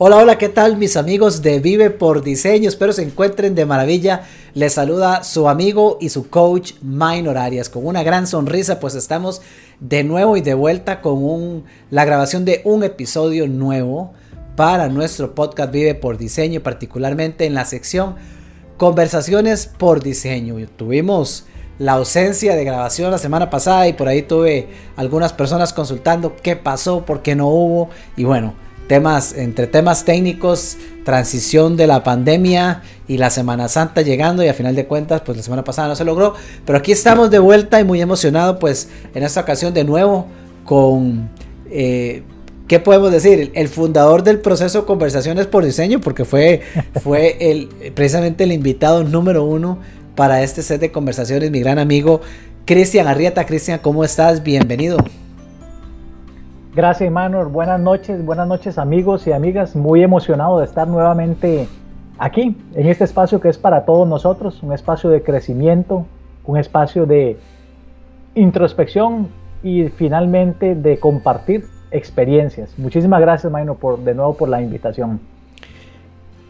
Hola, hola, ¿qué tal mis amigos de Vive por Diseño? Espero se encuentren de maravilla. Les saluda su amigo y su coach Minor Arias con una gran sonrisa, pues estamos de nuevo y de vuelta con un, la grabación de un episodio nuevo para nuestro podcast Vive por Diseño, particularmente en la sección Conversaciones por Diseño. Tuvimos la ausencia de grabación la semana pasada y por ahí tuve algunas personas consultando qué pasó, por qué no hubo y bueno temas, entre temas técnicos, transición de la pandemia y la Semana Santa llegando y a final de cuentas pues la semana pasada no se logró, pero aquí estamos de vuelta y muy emocionado pues en esta ocasión de nuevo con, eh, ¿qué podemos decir? El fundador del proceso Conversaciones por Diseño porque fue, fue el, precisamente el invitado número uno para este set de conversaciones, mi gran amigo Cristian Arrieta. Cristian, ¿cómo estás? Bienvenido. Gracias, Manuel. Buenas noches, buenas noches, amigos y amigas. Muy emocionado de estar nuevamente aquí, en este espacio que es para todos nosotros, un espacio de crecimiento, un espacio de introspección y finalmente de compartir experiencias. Muchísimas gracias, Maino, por, de nuevo por la invitación.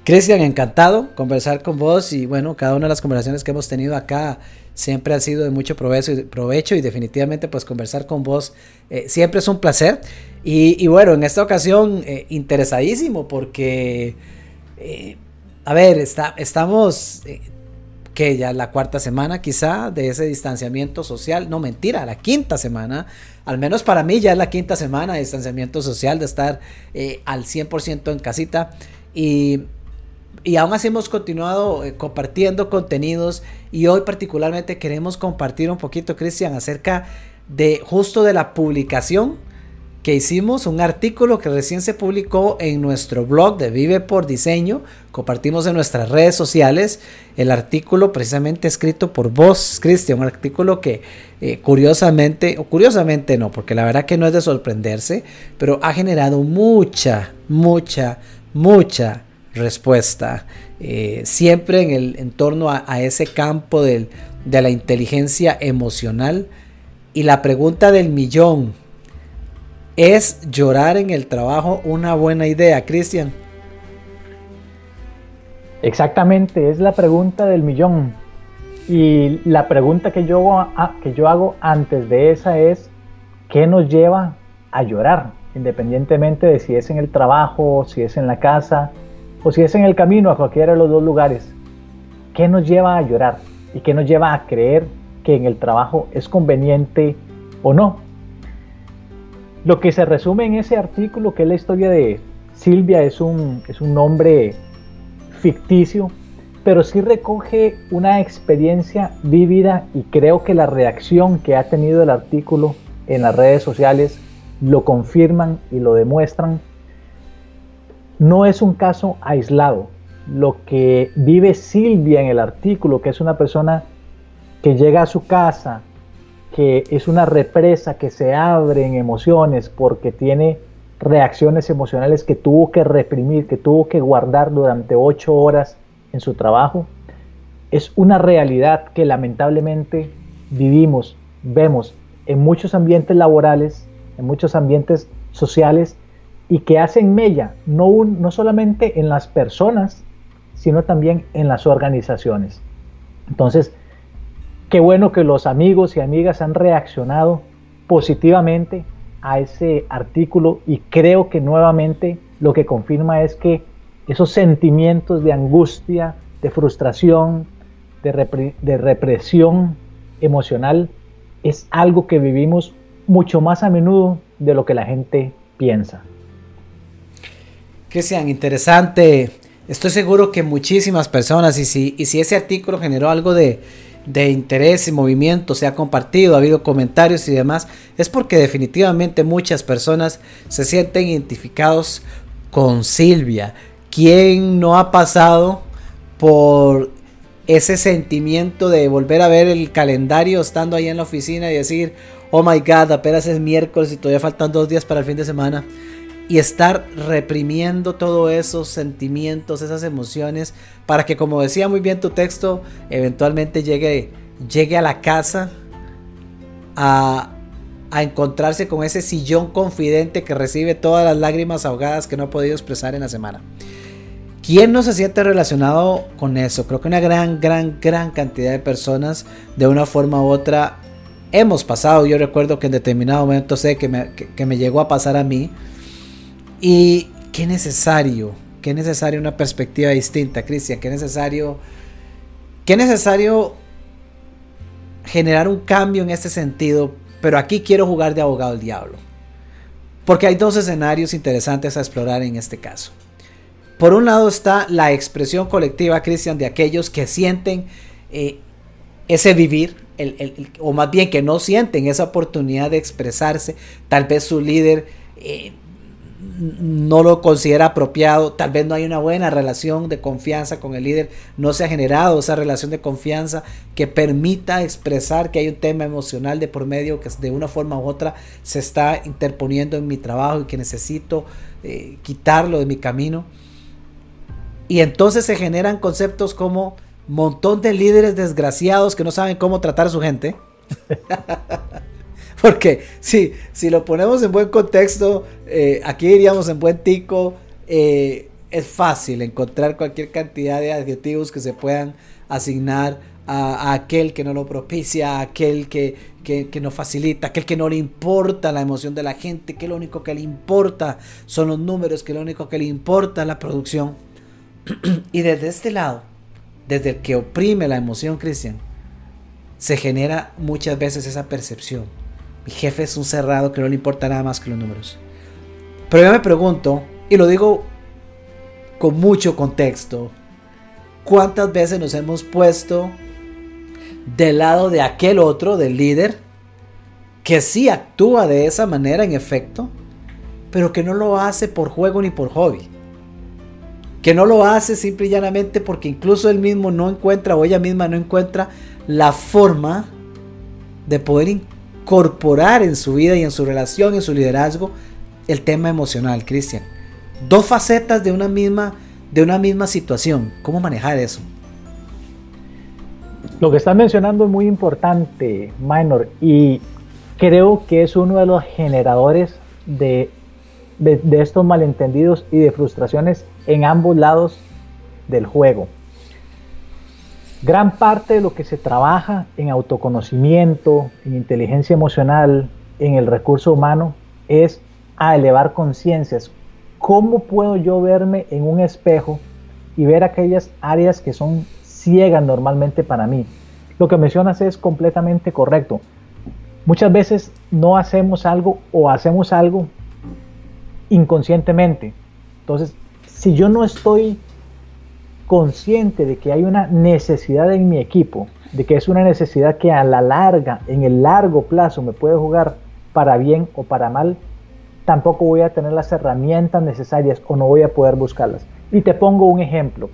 Cristian, encantado conversar con vos y bueno, cada una de las conversaciones que hemos tenido acá siempre ha sido de mucho provecho, provecho y definitivamente pues conversar con vos eh, siempre es un placer. Y, bueno, en esta ocasión eh, interesadísimo porque, eh, a ver, está, estamos que ya la cuarta semana quizá de ese distanciamiento social, no mentira, la quinta semana, al menos para mí ya es la quinta semana de distanciamiento social, de estar al 100% en casita. Y y aún así hemos continuado eh, compartiendo contenidos y hoy particularmente queremos compartir un poquito, Cristian, acerca de justo de la publicación que hicimos, un artículo que recién se publicó en nuestro blog de Vive por Diseño, compartimos en nuestras redes sociales el artículo precisamente escrito por vos, Cristian, un artículo que eh, curiosamente, o curiosamente no, porque la verdad que no es de sorprenderse, pero ha generado mucha, mucha, mucha respuesta. Eh, siempre en el en torno a, ese campo de la inteligencia emocional. Y la pregunta del millón, ¿es llorar en el trabajo una buena idea, Cristian? Exactamente, es la pregunta del millón. Y la pregunta que yo, que yo hago antes de esa es, ¿qué nos lleva a llorar? Independientemente de si es en el trabajo, si es en la casa, o si es en el camino a cualquiera de los dos lugares, ¿qué nos lleva a llorar? ¿Y qué nos lleva a creer que en el trabajo es conveniente o no? Lo que se resume en ese artículo, que es la historia de Silvia, es un, es un nombre ficticio, pero sí recoge una experiencia vívida y creo que la reacción que ha tenido el artículo en las redes sociales lo confirman y lo demuestran no es un caso aislado. Lo que vive Silvia en el artículo, que es una persona que llega a su casa, que es una represa que se abre en emociones porque tiene reacciones emocionales que tuvo que reprimir, que tuvo que guardar durante ocho horas en su trabajo, es una realidad que lamentablemente vivimos, vemos en muchos ambientes laborales, en muchos ambientes sociales y que hacen mella no, no solamente en las personas, sino también en las organizaciones. Entonces, qué bueno que los amigos y amigas han reaccionado positivamente a ese artículo y creo que nuevamente lo que confirma es que esos sentimientos de angustia, de frustración, de, de represión emocional es algo que vivimos mucho más a menudo de lo que la gente piensa. Cristian, interesante. Estoy seguro que muchísimas personas, y si, y si ese artículo generó algo de, de interés y movimiento, se ha compartido, ha habido comentarios y demás, es porque definitivamente muchas personas se sienten identificados con Silvia. ¿Quién no ha pasado por ese sentimiento de volver a ver el calendario estando ahí en la oficina y decir, oh my god, apenas es miércoles y todavía faltan dos días para el fin de semana? Y estar reprimiendo todos esos sentimientos, esas emociones, para que como decía muy bien tu texto, eventualmente llegue, llegue a la casa a a encontrarse con ese sillón confidente que recibe todas las lágrimas ahogadas que no ha podido expresar en la semana. ¿Quién no se siente relacionado con eso? Creo que una gran, gran, gran cantidad de personas de una forma u otra hemos pasado. Yo recuerdo que en determinado momento sé que me, que me llegó a pasar a mí. Y qué necesario, qué necesario una perspectiva distinta, Cristian, qué necesario, qué necesario generar un cambio en este sentido pero aquí quiero jugar de abogado del diablo. Porque hay dos escenarios interesantes a explorar en este caso. Por un lado está la expresión colectiva, Cristian, de aquellos que sienten eh, ese vivir, o más bien que no sienten esa oportunidad de expresarse. Tal vez su líder eh, no lo considera apropiado, tal vez no hay una buena relación de confianza con el líder, no se ha generado esa relación de confianza que permita expresar que hay un tema emocional de por medio que de una forma u otra se está interponiendo en mi trabajo y que necesito eh, quitarlo de mi camino. Y entonces se generan conceptos como montón de líderes desgraciados que no saben cómo tratar a su gente. Porque si, si lo ponemos en buen contexto, eh, aquí diríamos en buen tico, eh, es fácil encontrar cualquier cantidad de adjetivos que se puedan asignar a, aquel que no lo propicia, a aquel que, que, no facilita, aquel que no le importa la emoción de la gente, que lo único que le importa son los números, que lo único que le importa es la producción. y desde este lado, desde el que oprime la emoción, Cristian, se genera muchas veces esa percepción mi jefe es un cerrado que no le importa nada más que los números. Pero yo me pregunto, y lo digo con mucho contexto, ¿cuántas veces nos hemos puesto del lado de aquel otro, del líder, que sí actúa de esa manera en efecto, pero que no lo hace por juego ni por hobby? Que no lo hace simple y llanamente porque incluso él mismo no encuentra o ella misma no encuentra la forma de poder incorporar en su vida y en su relación, en su liderazgo, el tema emocional, Cristian. Dos facetas de una misma, de una misma situación. ¿Cómo manejar eso? Lo que estás mencionando es muy importante, Minor, y creo que es uno de los generadores de, de, de estos malentendidos y de frustraciones en ambos lados del juego. Gran parte de lo que se trabaja en autoconocimiento, en inteligencia emocional, en el recurso humano, es a elevar conciencias. ¿Cómo puedo yo verme en un espejo y ver aquellas áreas que son ciegas normalmente para mí? Lo que mencionas es completamente correcto. Muchas veces no hacemos algo o hacemos algo inconscientemente. Entonces, si yo no estoy consciente de que hay una necesidad en mi equipo, de que es una necesidad que a la larga, en el largo plazo, me puede jugar para bien o para mal, tampoco voy a tener las herramientas necesarias o no voy a poder buscarlas. Y te pongo un ejemplo.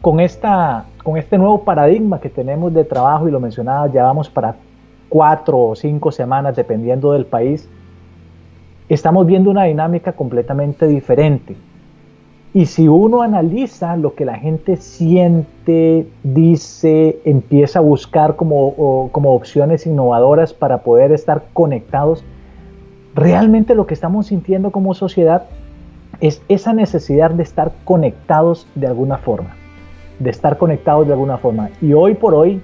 Con, esta, con este nuevo paradigma que tenemos de trabajo, y lo mencionaba, ya vamos para cuatro o cinco semanas, dependiendo del país, estamos viendo una dinámica completamente diferente y si uno analiza lo que la gente siente, dice, empieza a buscar como, como opciones innovadoras para poder estar conectados, realmente lo que estamos sintiendo como sociedad es esa necesidad de estar conectados de alguna forma, de estar conectados de alguna forma. Y hoy por hoy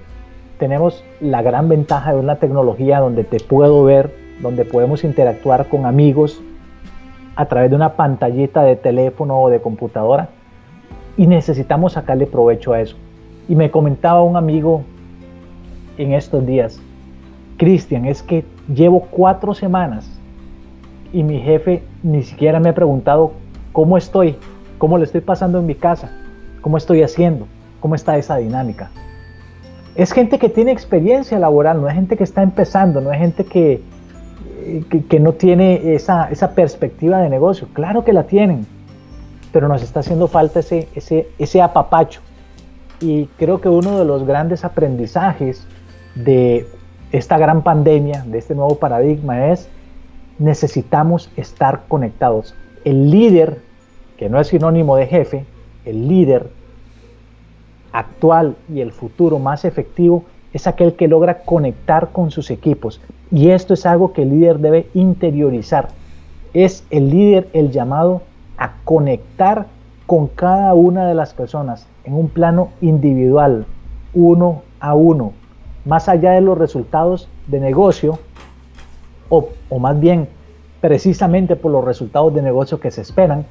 tenemos la gran ventaja de una tecnología donde te puedo ver, donde podemos interactuar con amigos, a través de una pantallita de teléfono o de computadora y necesitamos sacarle provecho a eso. Y me comentaba un amigo en estos días, Cristian, es que llevo cuatro semanas y mi jefe ni siquiera me ha preguntado cómo estoy, cómo le estoy pasando en mi casa, cómo estoy haciendo, cómo está esa dinámica. Es gente que tiene experiencia laboral, no es gente que está empezando, no es gente que, que, no tiene esa, perspectiva de negocio. Claro que la tienen, pero nos está haciendo falta ese, ese, ese apapacho. Y creo que uno de los grandes aprendizajes de esta gran pandemia, de este nuevo paradigma, es necesitamos estar conectados. El líder, que no es sinónimo de jefe, el líder actual y el futuro más efectivo es aquel que logra conectar con sus equipos. Y esto es algo que el líder debe interiorizar. Es el líder el llamado a conectar con cada una de las personas en un plano individual, uno a uno, más allá de los resultados de negocio, o, o más bien precisamente por los resultados de negocio que se esperan,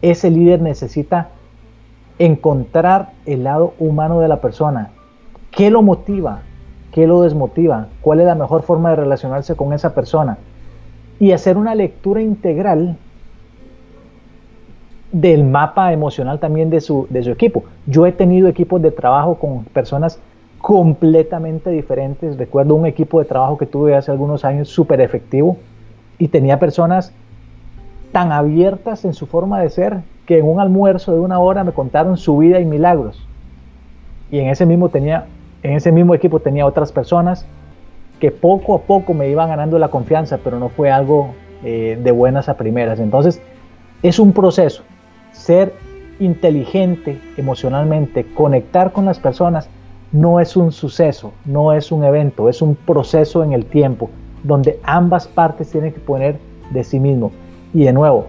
ese líder necesita encontrar el lado humano de la persona. ¿Qué lo motiva? ¿Qué lo desmotiva? ¿Cuál es la mejor forma de relacionarse con esa persona? Y hacer una lectura integral del mapa emocional también de su, de su equipo. Yo he tenido equipos de trabajo con personas completamente diferentes. Recuerdo un equipo de trabajo que tuve hace algunos años súper efectivo y tenía personas tan abiertas en su forma de ser que en un almuerzo de una hora me contaron su vida y milagros. Y en ese mismo, tenía, en ese mismo equipo tenía otras personas que poco a poco me iban ganando la confianza, pero no fue algo eh, de buenas a primeras. Entonces, es un proceso. Ser inteligente emocionalmente, conectar con las personas, no es un suceso, no es un evento, es un proceso en el tiempo, donde ambas partes tienen que poner de sí mismo. Y de nuevo,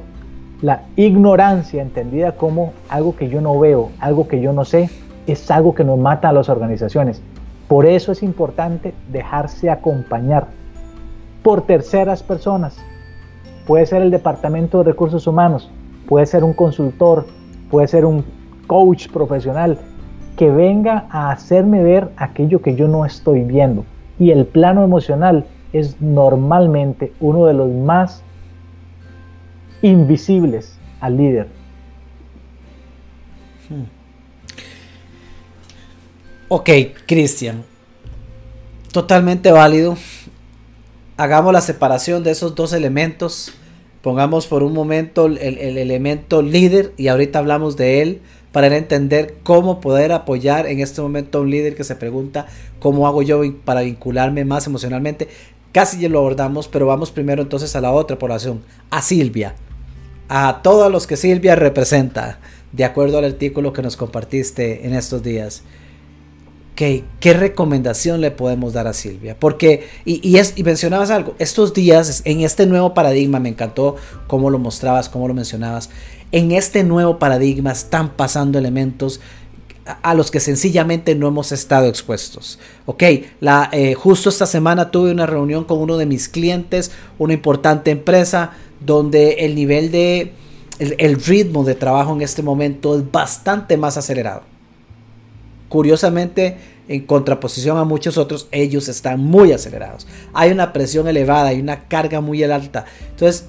la ignorancia entendida como algo que yo no veo, algo que yo no sé, es algo que nos mata a las organizaciones. Por eso es importante dejarse acompañar por terceras personas. Puede ser el Departamento de Recursos Humanos, puede ser un consultor, puede ser un coach profesional que venga a hacerme ver aquello que yo no estoy viendo. Y el plano emocional es normalmente uno de los más invisibles al líder. Hmm. Ok, Cristian. Totalmente válido. Hagamos la separación de esos dos elementos. Pongamos por un momento el, el, elemento líder y ahorita hablamos de él para entender cómo poder apoyar en este momento a un líder que se pregunta cómo hago yo para vincularme más emocionalmente. Casi ya lo abordamos, pero vamos primero entonces a la otra población, a Silvia a todos los que Silvia representa, de acuerdo al artículo que nos compartiste en estos días. ¿Qué, qué recomendación le podemos dar a Silvia? Porque, y, es, y mencionabas algo, estos días, en este nuevo paradigma, me encantó cómo lo mostrabas, cómo lo mencionabas, en este nuevo paradigma están pasando elementos a los que sencillamente no hemos estado expuestos. Ok, eh, justo esta semana tuve una reunión con uno de mis clientes, una importante empresa, donde el nivel de, el, ritmo de trabajo en este momento es bastante más acelerado. Curiosamente, en contraposición a muchos otros, ellos están muy acelerados. Hay una presión elevada, hay una carga muy alta. Entonces,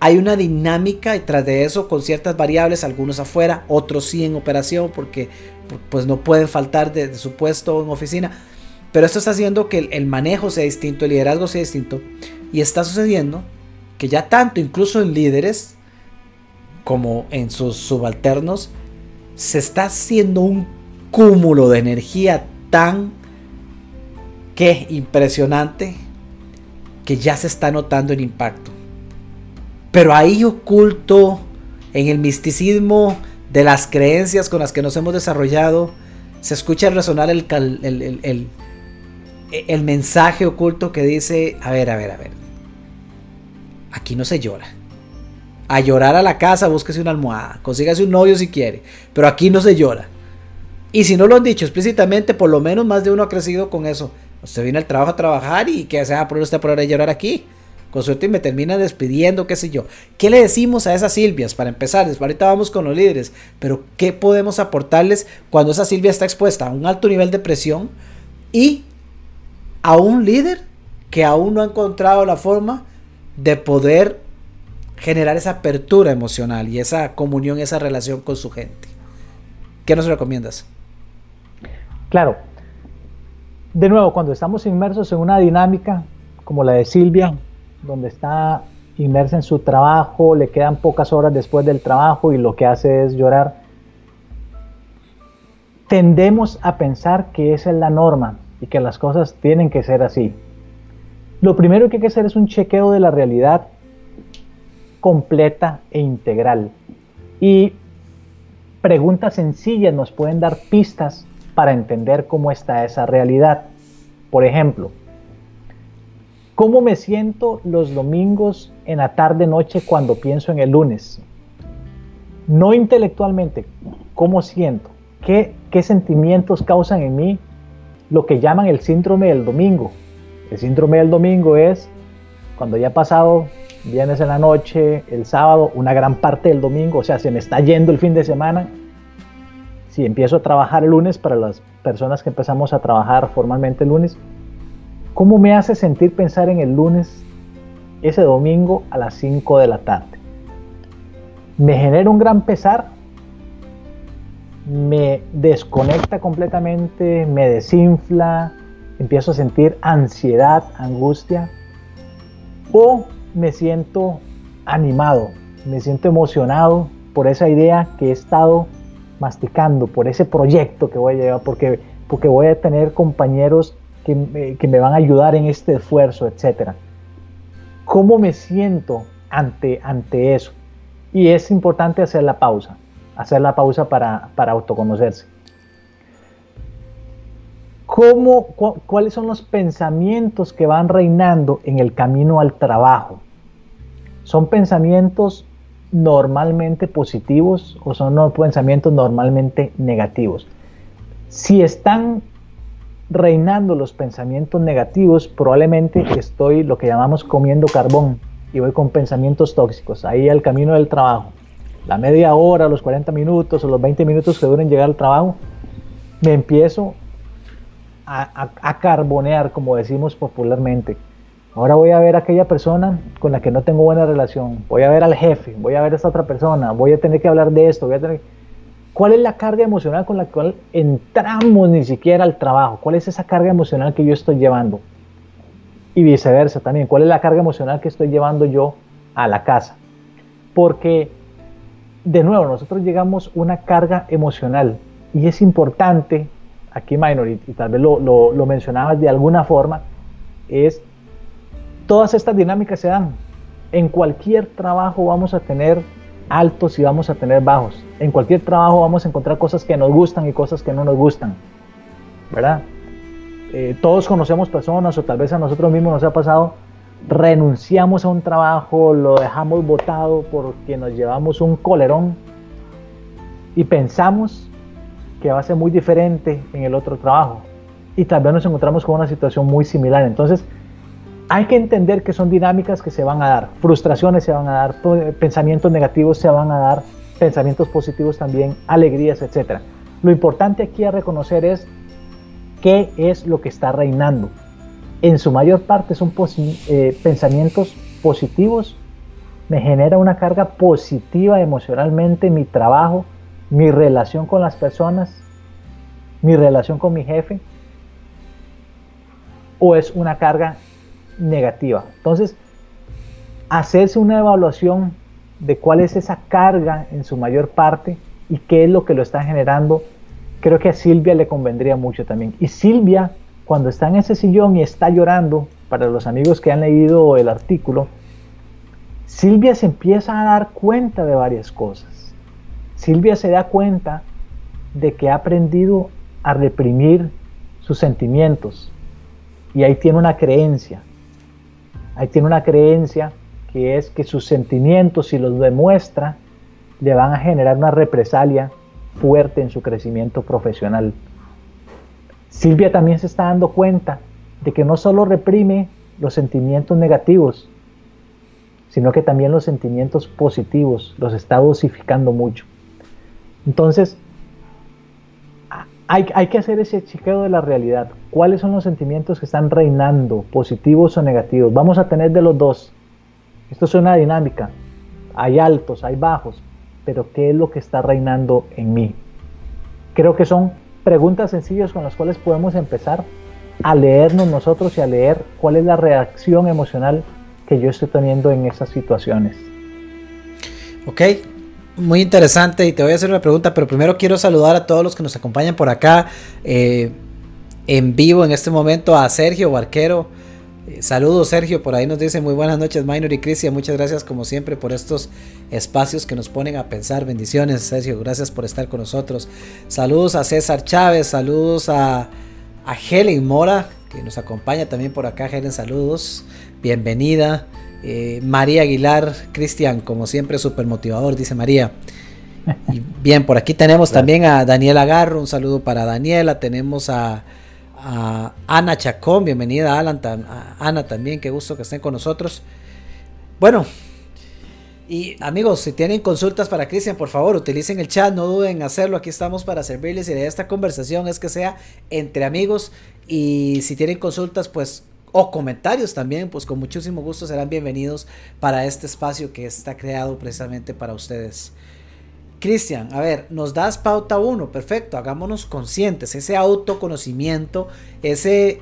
hay una dinámica detrás de eso con ciertas variables, algunos afuera, otros sí en operación porque pues no pueden faltar de, su puesto en oficina. Pero esto está haciendo que el manejo sea distinto, el liderazgo sea distinto. Y está sucediendo que ya tanto incluso en líderes como en sus subalternos se está haciendo un cúmulo de energía tan que impresionante que ya se está notando el impacto. Pero ahí oculto en el misticismo de las creencias con las que nos hemos desarrollado, se escucha resonar el, el, el, el mensaje oculto que dice, a ver, a ver, a ver, Aquí no se llora. A llorar a la casa, búsquese una almohada, consígase un novio si quiere, pero aquí no se llora. Y si no lo han dicho explícitamente, por lo menos más de uno ha crecido con eso. Usted viene al trabajo a trabajar y que sea por usted por ahora llorar aquí. Con suerte me termina despidiendo, qué sé yo. ¿Qué le decimos a esas Silvias para empezar? Ahorita vamos con los líderes, pero ¿qué podemos aportarles cuando esa Silvia está expuesta a un alto nivel de presión y a un líder que aún no ha encontrado la forma de poder generar esa apertura emocional y esa comunión, esa relación con su gente. ¿Qué nos recomiendas? Claro. De nuevo, cuando estamos inmersos en una dinámica como la de Silvia, donde está inmersa en su trabajo, le quedan pocas horas después del trabajo y lo que hace es llorar, tendemos a pensar que esa es la norma y que las cosas tienen que ser así. Lo primero que hay que hacer es un chequeo de la realidad completa e integral. Y preguntas sencillas nos pueden dar pistas para entender cómo está esa realidad. Por ejemplo, ¿cómo me siento los domingos en la tarde noche cuando pienso en el lunes? No intelectualmente, ¿cómo siento? ¿Qué, qué sentimientos causan en mí lo que llaman el síndrome del domingo? El síndrome del domingo es cuando ya ha pasado vienes en la noche, el sábado, una gran parte del domingo, o sea, se me está yendo el fin de semana. Si empiezo a trabajar el lunes, para las personas que empezamos a trabajar formalmente el lunes, ¿cómo me hace sentir pensar en el lunes, ese domingo a las 5 de la tarde? Me genera un gran pesar, me desconecta completamente, me desinfla, empiezo a sentir ansiedad, angustia, o me siento animado, me siento emocionado por esa idea que he estado masticando, por ese proyecto que voy a llevar, porque, porque voy a tener compañeros que me, que me van a ayudar en este esfuerzo, etc. ¿Cómo me siento ante, ante eso? Y es importante hacer la pausa, hacer la pausa para, para autoconocerse. ¿Cómo, ¿Cuáles son los pensamientos que van reinando en el camino al trabajo? ¿Son pensamientos normalmente positivos o son pensamientos normalmente negativos? Si están reinando los pensamientos negativos, probablemente estoy lo que llamamos comiendo carbón y voy con pensamientos tóxicos, ahí al camino del trabajo. La media hora, los 40 minutos o los 20 minutos que duren llegar al trabajo, me empiezo a, a carbonear, como decimos popularmente Ahora voy a ver a aquella persona con la que no tengo buena relación. Voy a ver al jefe, voy a ver a esta otra persona, voy a tener que hablar de esto, voy a tener... ¿Cuál es la carga emocional con la cual entramos ni siquiera al trabajo? ¿Cuál es esa carga emocional que yo estoy llevando? Y viceversa también. ¿Cuál es la carga emocional que estoy llevando yo a la casa? Porque, de nuevo, nosotros llegamos una carga emocional y es importante, aquí Minor, y, tal vez lo, lo, lo mencionabas de alguna forma, es Todas estas dinámicas se dan. En cualquier trabajo vamos a tener altos y vamos a tener bajos. En cualquier trabajo vamos a encontrar cosas que nos gustan y cosas que no nos gustan. ¿Verdad? Eh, todos conocemos personas o tal vez a nosotros mismos nos ha pasado, renunciamos a un trabajo, lo dejamos botado porque nos llevamos un colerón y pensamos que va a ser muy diferente en el otro trabajo. Y tal vez nos encontramos con una situación muy similar. Entonces, hay que entender que son dinámicas que se van a dar, frustraciones se van a dar, pensamientos negativos se van a dar, pensamientos positivos también, alegrías, etc. Lo importante aquí a reconocer es qué es lo que está reinando. En su mayor parte son eh, pensamientos positivos, me genera una carga positiva emocionalmente mi trabajo, mi relación con las personas, mi relación con mi jefe, o es una carga negativa. Entonces, hacerse una evaluación de cuál es esa carga en su mayor parte y qué es lo que lo está generando, creo que a Silvia le convendría mucho también. Y Silvia, cuando está en ese sillón y está llorando, para los amigos que han leído el artículo, Silvia se empieza a dar cuenta de varias cosas. Silvia se da cuenta de que ha aprendido a reprimir sus sentimientos y ahí tiene una creencia Ahí tiene una creencia que es que sus sentimientos, si los demuestra, le van a generar una represalia fuerte en su crecimiento profesional. Silvia también se está dando cuenta de que no solo reprime los sentimientos negativos, sino que también los sentimientos positivos los está dosificando mucho. Entonces, hay, que hacer ese chequeo de la realidad. ¿Cuáles son los sentimientos que están reinando, positivos o negativos? Vamos a tener de los dos. Esto es una dinámica. Hay altos, hay bajos, pero ¿qué es lo que está reinando en mí? Creo que son preguntas sencillas con las cuales podemos empezar a leernos nosotros y a leer cuál es la reacción emocional que yo estoy teniendo en esas situaciones. Ok, muy interesante y te voy a hacer una pregunta, pero primero quiero saludar a todos los que nos acompañan por acá eh, en vivo en este momento a Sergio Barquero. Eh, saludos Sergio, por ahí nos dice muy buenas noches Minor y Crisia, muchas gracias como siempre por estos espacios que nos ponen a pensar. Bendiciones Sergio, gracias por estar con nosotros. Saludos a César Chávez, saludos a, a Helen Mora, que nos acompaña también por acá. Helen, saludos, bienvenida. Eh, María Aguilar, Cristian, como siempre, súper motivador, dice María. Y bien, por aquí tenemos también a Daniela Garro, un saludo para Daniela. Tenemos a, Ana Chacón, bienvenida Alan, a Ana también, qué gusto que estén con nosotros. Bueno, y amigos, si tienen consultas para Cristian, por favor, utilicen el chat, no duden en hacerlo. Aquí estamos para servirles. Y de esta conversación es que sea entre amigos. Y si tienen consultas, pues, o comentarios también, pues con muchísimo gusto serán bienvenidos para este espacio que está creado precisamente para ustedes. Cristian, a ver, nos das pauta 1, perfecto, hagámonos conscientes, ese autoconocimiento, ese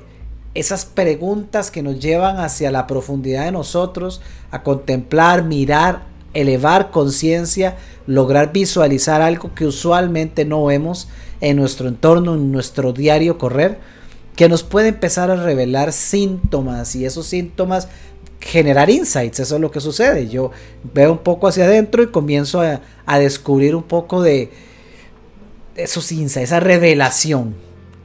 esas preguntas que nos llevan hacia la profundidad de nosotros, a contemplar, mirar, elevar conciencia, lograr visualizar algo que usualmente no vemos en nuestro entorno, en nuestro diario correr, que nos puede empezar a revelar síntomas y esos síntomas generar insights, eso es lo que sucede. Yo veo un poco hacia adentro y comienzo a, descubrir un poco de, esos insights, esa revelación.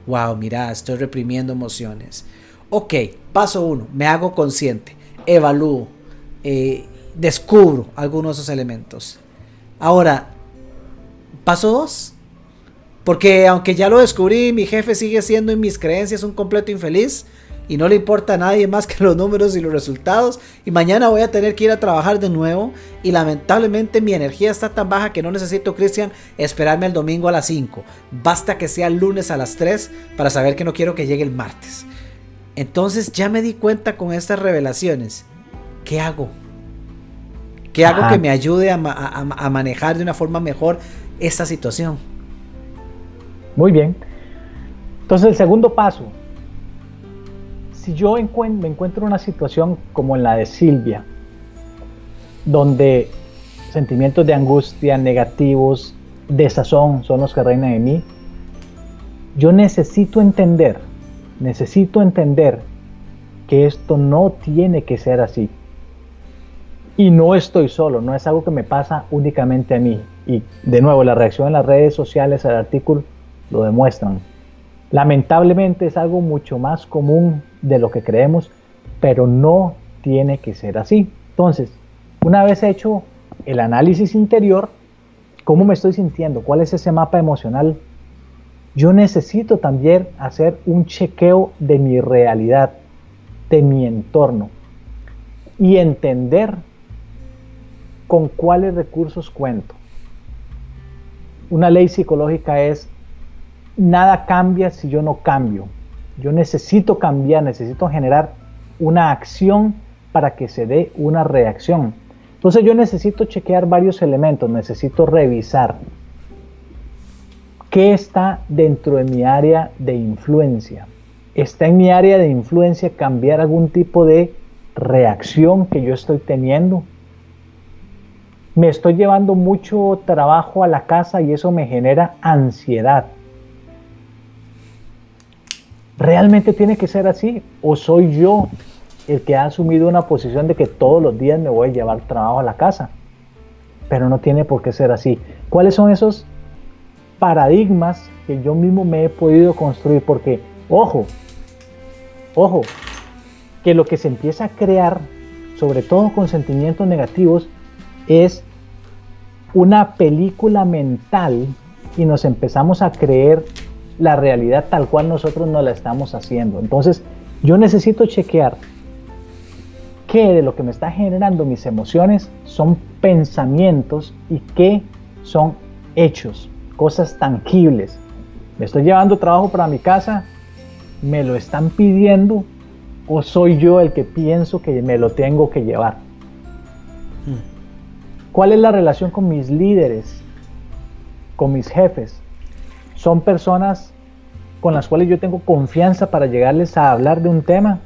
Wow, mira, estoy reprimiendo emociones. Ok, paso uno, me hago consciente, evalúo, eh, descubro algunos de esos elementos. Ahora, paso dos. Porque aunque ya lo descubrí, mi jefe sigue siendo en mis creencias un completo infeliz y no le importa a nadie más que los números y los resultados. Y mañana voy a tener que ir a trabajar de nuevo. Y lamentablemente mi energía está tan baja que no necesito, Cristian, esperarme el domingo a las 5. Basta que sea el lunes a las 3 para saber que no quiero que llegue el martes. Entonces ya me di cuenta con estas revelaciones. ¿Qué hago? ¿Qué hago que me ayude a, manejar de una forma mejor esta situación? Muy bien. Entonces el segundo paso, si yo me encuentro en una situación como en la de Silvia, donde sentimientos de angustia, negativos, desazón son los que reinan en mí, yo necesito entender, necesito entender que esto no tiene que ser así. Y no estoy solo, no es algo que me pasa únicamente a mí. Y de nuevo, la reacción en las redes sociales al artículo lo demuestran. Lamentablemente es algo mucho más común de lo que creemos, pero no tiene que ser así. Entonces, una vez hecho el análisis interior, ¿cómo me estoy sintiendo? ¿Cuál es ese mapa emocional? Yo necesito también hacer un chequeo de mi realidad, de mi entorno y entender con cuáles recursos cuento. Una ley psicológica es, nada cambia si yo no cambio. Yo necesito cambiar, necesito generar una acción para que se dé una reacción. Entonces yo necesito chequear varios elementos, necesito revisar qué está dentro de mi área de influencia. ¿Está en mi área de influencia cambiar algún tipo de reacción que yo estoy teniendo? me estoy llevando mucho trabajo a la casa y eso me genera ansiedad. ¿Realmente tiene que ser así? ¿O soy yo el que ha asumido una posición de que todos los días me voy a llevar trabajo a la casa? Pero no tiene por qué ser así. ¿Cuáles son esos paradigmas que yo mismo me he podido construir? Porque, ojo, ojo, que lo que se empieza a crear, sobre todo con sentimientos negativos, es una película mental y nos empezamos a creer la realidad tal cual nosotros no la estamos haciendo. Entonces, yo necesito chequear qué de lo que me está generando mis emociones son pensamientos y qué son hechos, cosas tangibles. Me estoy llevando trabajo para mi casa, me lo están pidiendo o soy yo el que pienso que me lo tengo que llevar. ¿Cuál es la relación con mis líderes, con mis jefes? ¿Son personas con las cuales yo tengo confianza para llegarles a hablar de un tema?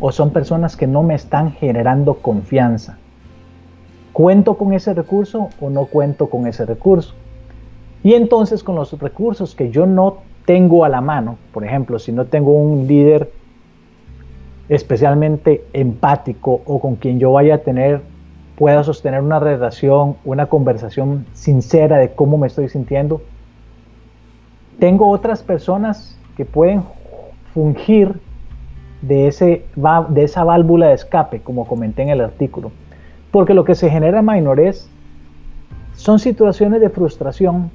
¿O son personas que no me están generando confianza? ¿Cuento con ese recurso o no cuento con ese recurso? Y entonces con los recursos que yo no tengo a la mano, por ejemplo, si no tengo un líder especialmente empático o con quien yo vaya a tener pueda sostener una relación, una conversación sincera de cómo me estoy sintiendo. Tengo otras personas que pueden fungir de, ese, de esa válvula de escape, como comenté en el artículo. Porque lo que se genera, Minor, es, son situaciones de frustración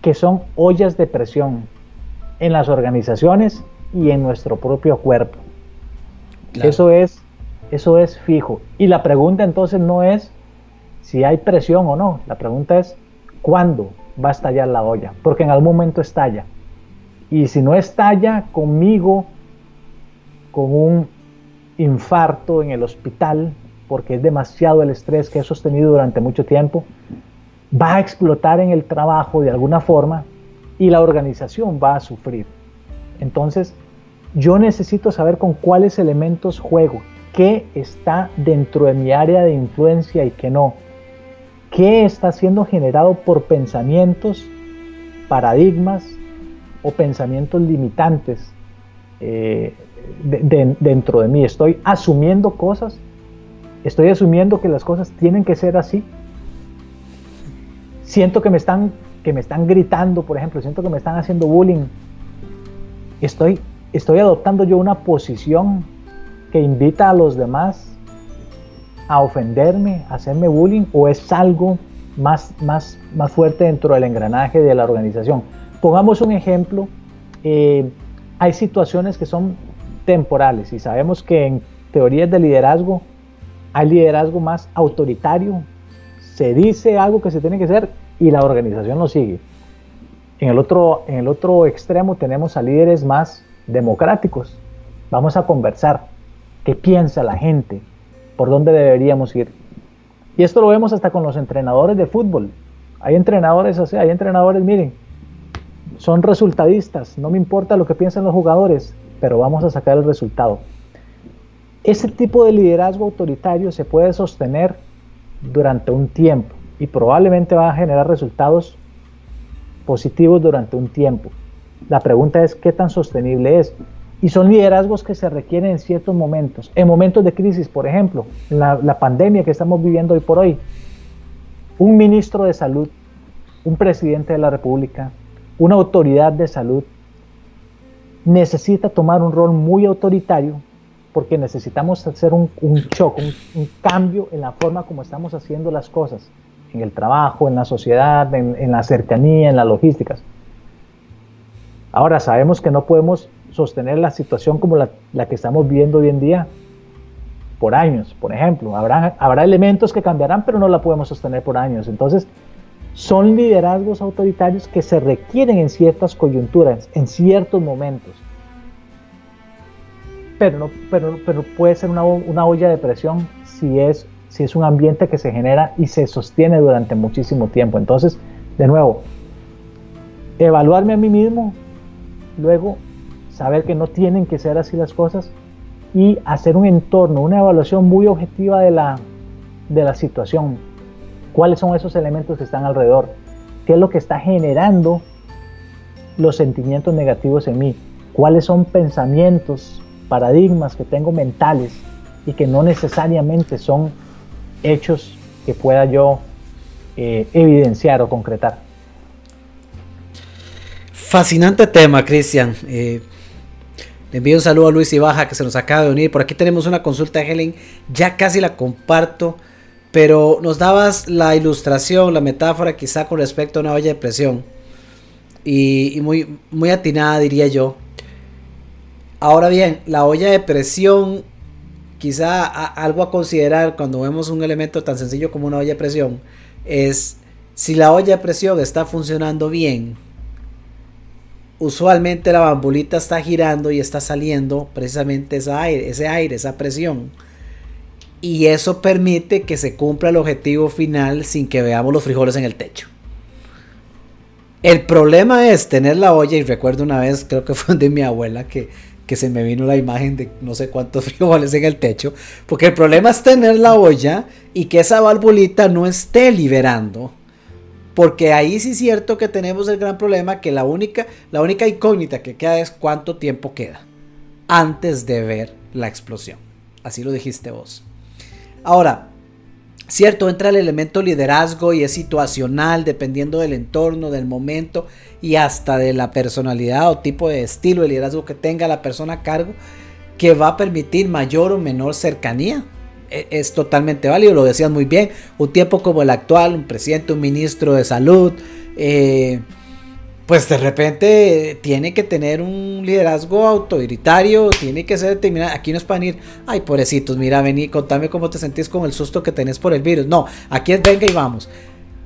que son ollas de presión en las organizaciones y en nuestro propio cuerpo. Eso, es, eso es fijo. Y la pregunta entonces no es si hay presión o no, la pregunta es cuándo va a estallar la olla, porque en algún momento estalla. Y si no estalla conmigo con un infarto en el hospital, porque es demasiado el estrés que he sostenido durante mucho tiempo, va a explotar en el trabajo de alguna forma y la organización va a sufrir. Entonces, yo necesito saber con cuáles elementos juego, qué está dentro de mi área de influencia y qué no, qué está siendo generado por pensamientos, paradigmas o pensamientos limitantes eh, dentro de mí. Estoy asumiendo cosas, estoy asumiendo que las cosas tienen que ser así. Siento que me están, que me están gritando, por ejemplo, siento que me están haciendo bullying. Estoy, estoy adoptando yo una posición que invita a los demás a ofenderme, a hacerme bullying, o es algo más, más, más fuerte dentro del engranaje de la organización. Pongamos un ejemplo. Eh, hay situaciones que son temporales y sabemos que en teorías de liderazgo hay liderazgo más autoritario, se dice algo que se tiene que hacer y la organización lo sigue. En el otro, en el otro extremo tenemos a líderes más democráticos. Vamos a conversar. ¿Qué piensa la gente? ¿Por dónde deberíamos ir? Y esto lo vemos hasta con los entrenadores de fútbol. Hay entrenadores, o sea, hay entrenadores, miren, son resultadistas, no me importa lo que piensen los jugadores, pero vamos a sacar el resultado. Ese tipo de liderazgo autoritario se puede sostener durante un tiempo y probablemente va a generar resultados positivos durante un tiempo. La pregunta es qué tan sostenible es. Y son liderazgos que se requieren en ciertos momentos. En momentos de crisis, por ejemplo, la, la pandemia que estamos viviendo hoy por hoy. Un ministro de salud, un presidente de la República, una autoridad de salud necesita tomar un rol muy autoritario porque necesitamos hacer un, un shock, un, cambio en la forma como estamos haciendo las cosas, en el trabajo, en la sociedad, en, la cercanía, en las logísticas. Ahora sabemos que no podemos sostener la situación como la, la, que estamos viviendo hoy en día por años, por ejemplo. Habrá, habrá elementos que cambiarán, pero no la podemos sostener por años. Entonces, son liderazgos autoritarios que se requieren en ciertas coyunturas, en ciertos momentos. Pero, no, pero, pero puede ser una, una, olla de presión si es, si es un ambiente que se genera y se sostiene durante muchísimo tiempo. Entonces, de nuevo, evaluarme a mí mismo, luego saber que no tienen que ser así las cosas y hacer un entorno, una evaluación muy objetiva de la, de la situación cuáles son esos elementos que están alrededor, qué es lo que está generando los sentimientos negativos en mí, cuáles son pensamientos, paradigmas que tengo mentales y que no necesariamente son hechos que pueda yo eh, evidenciar o concretar. Fascinante tema, Cristian. Eh, envío un saludo a Luis Ibaja que se nos acaba de unir. Por aquí tenemos una consulta de Helen, ya casi la comparto pero nos dabas la ilustración, la metáfora quizá con respecto a una olla de presión. Y, muy, muy atinada diría yo. Ahora bien, la olla de presión, quizá algo a considerar cuando vemos un elemento tan sencillo como una olla de presión, es si la olla de presión está funcionando bien, usualmente la bambulita está girando y está saliendo precisamente ese aire, esa presión y eso permite que se cumpla el objetivo final sin que veamos los frijoles en el techo. El problema es tener la olla, y recuerdo una vez, creo que fue de mi abuela, que, que se me vino la imagen de no sé cuántos frijoles en el techo, porque el problema es tener la olla y que esa valvulita no esté liberando. Porque ahí sí es cierto que tenemos el gran problema que la única, la única incógnita que queda es cuánto tiempo queda antes de ver la explosión. Así lo dijiste vos. Ahora, cierto, entra el elemento liderazgo y es situacional dependiendo del entorno, del momento y hasta de la personalidad o tipo de estilo de liderazgo que tenga la persona a cargo. que va a permitir mayor o menor cercanía. E, es, totalmente válido, lo decían muy bien. Un tiempo como el actual, un presidente, un ministro de salud, eh, pues de repente tiene que tener un liderazgo autoritario, tiene que ser determinado. Aquí no es para venir, ay, pobrecitos, mira, vení, contame cómo te sentís con el susto que tenés por el virus. No, aquí es venga y vamos.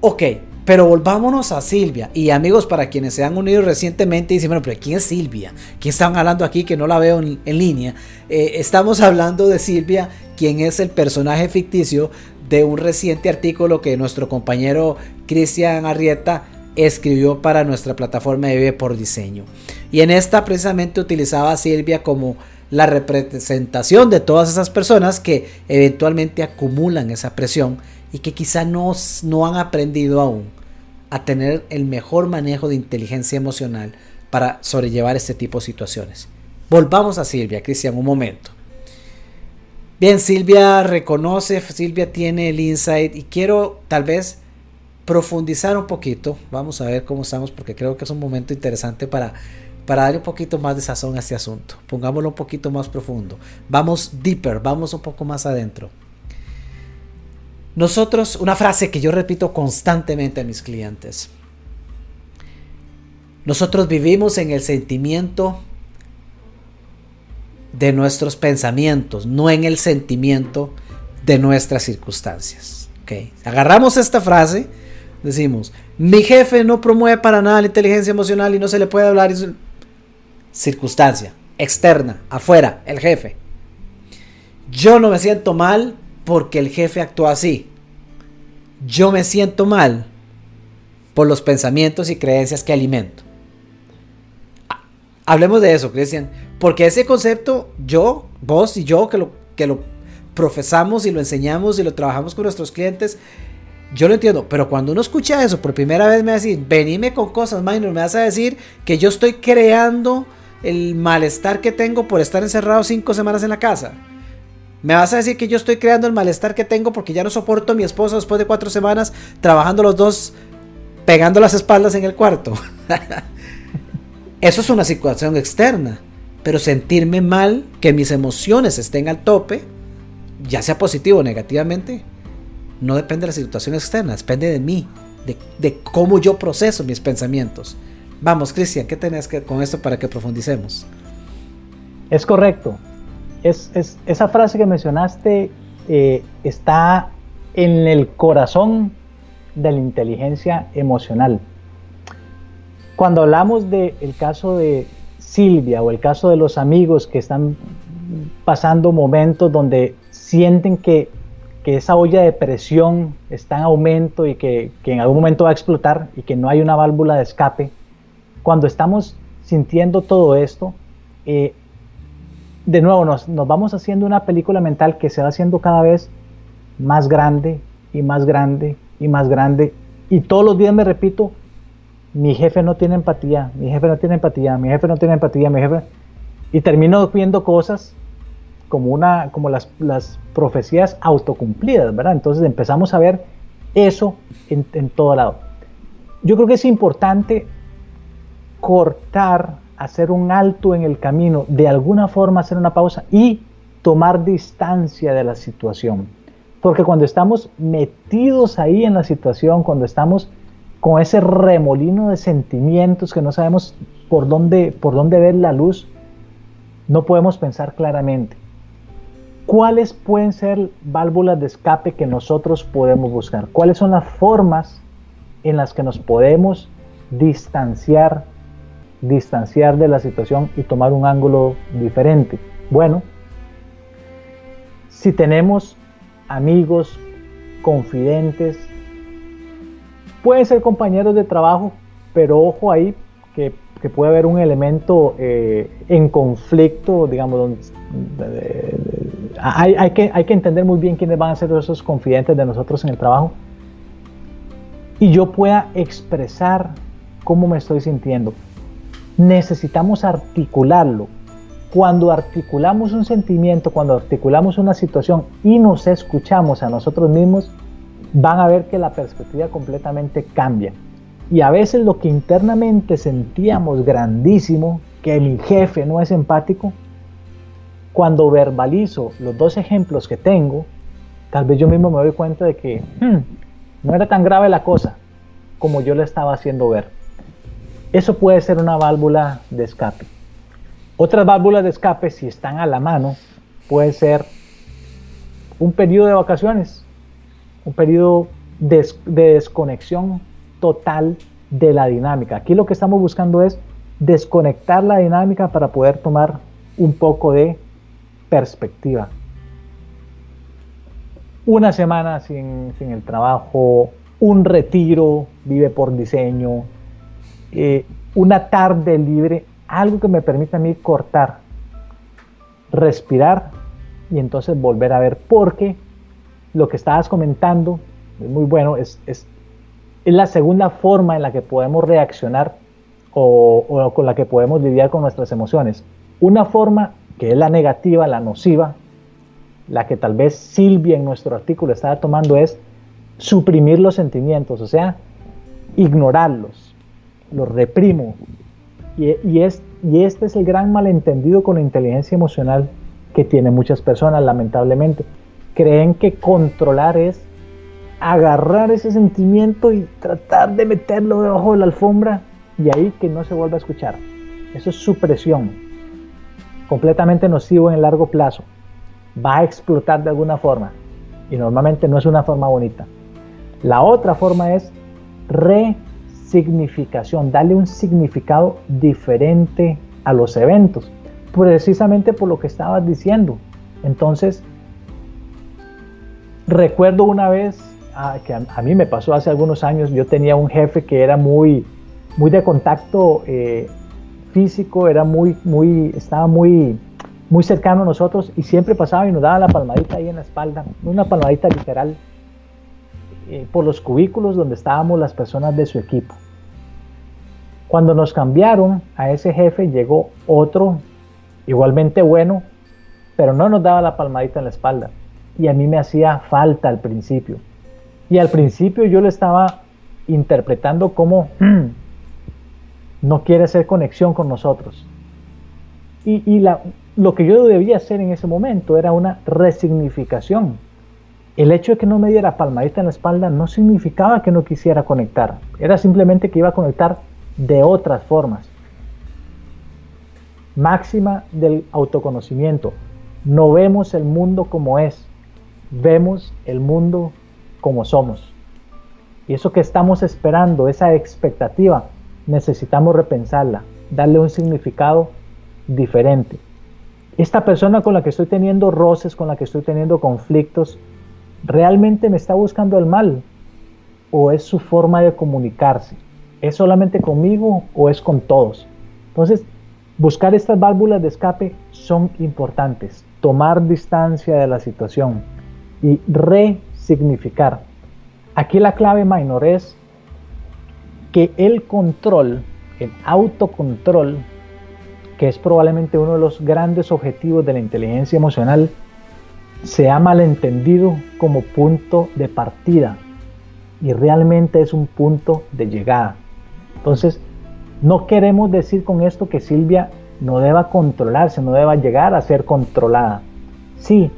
Ok, pero volvámonos a Silvia. Y amigos, para quienes se han unido recientemente, dicen, bueno, pero ¿quién es Silvia? ¿Quién están hablando aquí que no la veo en, línea? Eh, estamos hablando de Silvia, quien es el personaje ficticio de un reciente artículo que nuestro compañero Cristian Arrieta escribió para nuestra plataforma de por Diseño. Y en esta precisamente utilizaba a Silvia como la representación de todas esas personas que eventualmente acumulan esa presión y que quizá no, no han aprendido aún a tener el mejor manejo de inteligencia emocional para sobrellevar este tipo de situaciones. Volvamos a Silvia, Cristian, un momento. Bien, Silvia reconoce, Silvia tiene el insight y quiero tal vez profundizar un poquito. Vamos a ver cómo estamos porque creo que es un momento interesante para, para darle un poquito más de sazón a este asunto. Pongámoslo un poquito más profundo. Vamos deeper, vamos un poco más adentro. Nosotros, una frase que yo repito constantemente a mis clientes. Nosotros vivimos en el sentimiento de nuestros pensamientos, no en el sentimiento de nuestras circunstancias. Okay. Agarramos esta frase Decimos, mi jefe no promueve para nada la inteligencia emocional y no se le puede hablar. Circunstancia externa, afuera, el jefe. Yo no me siento mal porque el jefe actúa así. Yo me siento mal por los pensamientos y creencias que alimento. Hablemos de eso, Cristian. Porque ese concepto, yo, vos y yo, que lo, que lo profesamos y lo enseñamos y lo trabajamos con nuestros clientes, yo lo entiendo, pero cuando uno escucha eso por primera vez me va a decir, venime con cosas minor, me vas a decir que yo estoy creando el malestar que tengo por estar encerrado cinco semanas en la casa. Me vas a decir que yo estoy creando el malestar que tengo porque ya no soporto a mi esposa después de cuatro semanas trabajando los dos pegando las espaldas en el cuarto. Eso es una situación externa. Pero sentirme mal, que mis emociones estén al tope, ya sea positivo o negativamente, no depende de la situación externa, depende de mí, de, cómo yo proceso mis pensamientos. Vamos, Cristian, ¿qué tenés que, con esto para que profundicemos? Es correcto. Es, esa frase que mencionaste eh, está en el corazón de la inteligencia emocional. Cuando hablamos del caso de Silvia o el caso de los amigos que están pasando momentos donde sienten que que esa olla de presión está en aumento y que, en algún momento va a explotar y que no hay una válvula de escape, cuando estamos sintiendo todo esto, eh, de nuevo nos, nos, vamos haciendo una película mental que se va haciendo cada vez más grande y más grande y más grande. Y todos los días me repito, mi jefe no tiene empatía, mi jefe no tiene empatía, mi jefe no tiene empatía, mi jefe... Y termino viendo cosas como, una, como las, las profecías autocumplidas, ¿verdad? Entonces empezamos a ver eso en, en todo lado. Yo creo que es importante cortar, hacer un alto en el camino, de alguna forma hacer una pausa y tomar distancia de la situación. Porque cuando estamos metidos ahí en la situación, cuando estamos con ese remolino de sentimientos que no sabemos por dónde, por dónde ver la luz, no podemos pensar claramente. ¿Cuáles pueden ser válvulas de escape que nosotros podemos buscar? ¿Cuáles son las formas en las que nos podemos distanciar, distanciar de la situación y tomar un ángulo diferente? Bueno, si tenemos amigos, confidentes, pueden ser compañeros de trabajo, pero ojo ahí que, puede haber un elemento eh, en conflicto, digamos, donde, hay, que, hay que entender muy bien quiénes van a ser esos confidentes de nosotros en el trabajo y yo pueda expresar cómo me estoy sintiendo. Necesitamos articularlo. Cuando articulamos un sentimiento, cuando articulamos una situación y nos escuchamos a nosotros mismos, van a ver que la perspectiva completamente cambia. Y a veces lo que internamente sentíamos grandísimo, que mi jefe no es empático, cuando verbalizo los dos ejemplos que tengo, tal vez yo mismo me doy cuenta de que hmm, no era tan grave la cosa como yo le estaba haciendo ver. Eso puede ser una válvula de escape. Otras válvulas de escape, si están a la mano, puede ser un periodo de vacaciones, un periodo de, desconexión total de la dinámica. Aquí lo que estamos buscando es desconectar la dinámica para poder tomar un poco de perspectiva. Una semana sin, el trabajo, un retiro, vive por diseño, eh, una tarde libre, algo que me permita a mí cortar, respirar y entonces volver a ver, porque lo que estabas comentando es muy bueno, es, la segunda forma en la que podemos reaccionar o, con la que podemos lidiar con nuestras emociones. Una forma que es la negativa, la nociva, la que tal vez Silvia en nuestro artículo estaba tomando es suprimir los sentimientos, o sea, ignorarlos, los reprimo. Y, y este es el gran malentendido con la inteligencia emocional que tienen muchas personas, lamentablemente. Creen que controlar es agarrar ese sentimiento y tratar de meterlo debajo de la alfombra y ahí que no se vuelva a escuchar. Eso es supresión, completamente nocivo en el largo plazo. Va a explotar de alguna forma y normalmente no es una forma bonita. La otra forma es resignificación, darle un significado diferente a los eventos precisamente por lo que estabas diciendo. Entonces, recuerdo una vez ah, que a, mí me pasó hace algunos años, yo tenía un jefe que era muy, muy de contacto eh, físico, era muy, muy, estaba muy, muy cercano a nosotros y siempre pasaba y nos daba la palmadita ahí en la espalda, una palmadita literal, eh, por los cubículos donde estábamos las personas de su equipo. Cuando nos cambiaron a ese jefe llegó otro igualmente bueno, pero no nos daba la palmadita en la espalda. Y a mí me hacía falta al principio. Y al principio yo lo estaba interpretando como no quiere hacer conexión con nosotros. Y, lo que yo debía hacer en ese momento era una resignificación. El hecho de que no me diera palmadita en la espalda no significaba que no quisiera conectar. Era simplemente que iba a conectar de otras formas máxima del autoconocimiento. No vemos el mundo como es, vemos el mundo como somos. Y eso que estamos esperando, esa expectativa, necesitamos repensarla, darle un significado diferente. Esta persona con la que estoy teniendo roces, con la que estoy teniendo conflictos, ¿realmente me está buscando el mal? ¿O es su forma de comunicarse? ¿Es solamente conmigo o es con todos? Entonces, Buscar estas válvulas de escape son importantes. Tomar distancia de la situación y resignificar. Aquí la clave minor es que el control, el autocontrol, que es probablemente uno de los grandes objetivos de la inteligencia emocional, se ha malentendido como punto de partida y realmente es un punto de llegada. Entonces, no queremos decir con esto que Silvia no deba controlarse, no deba llegar a ser controlada. Sí,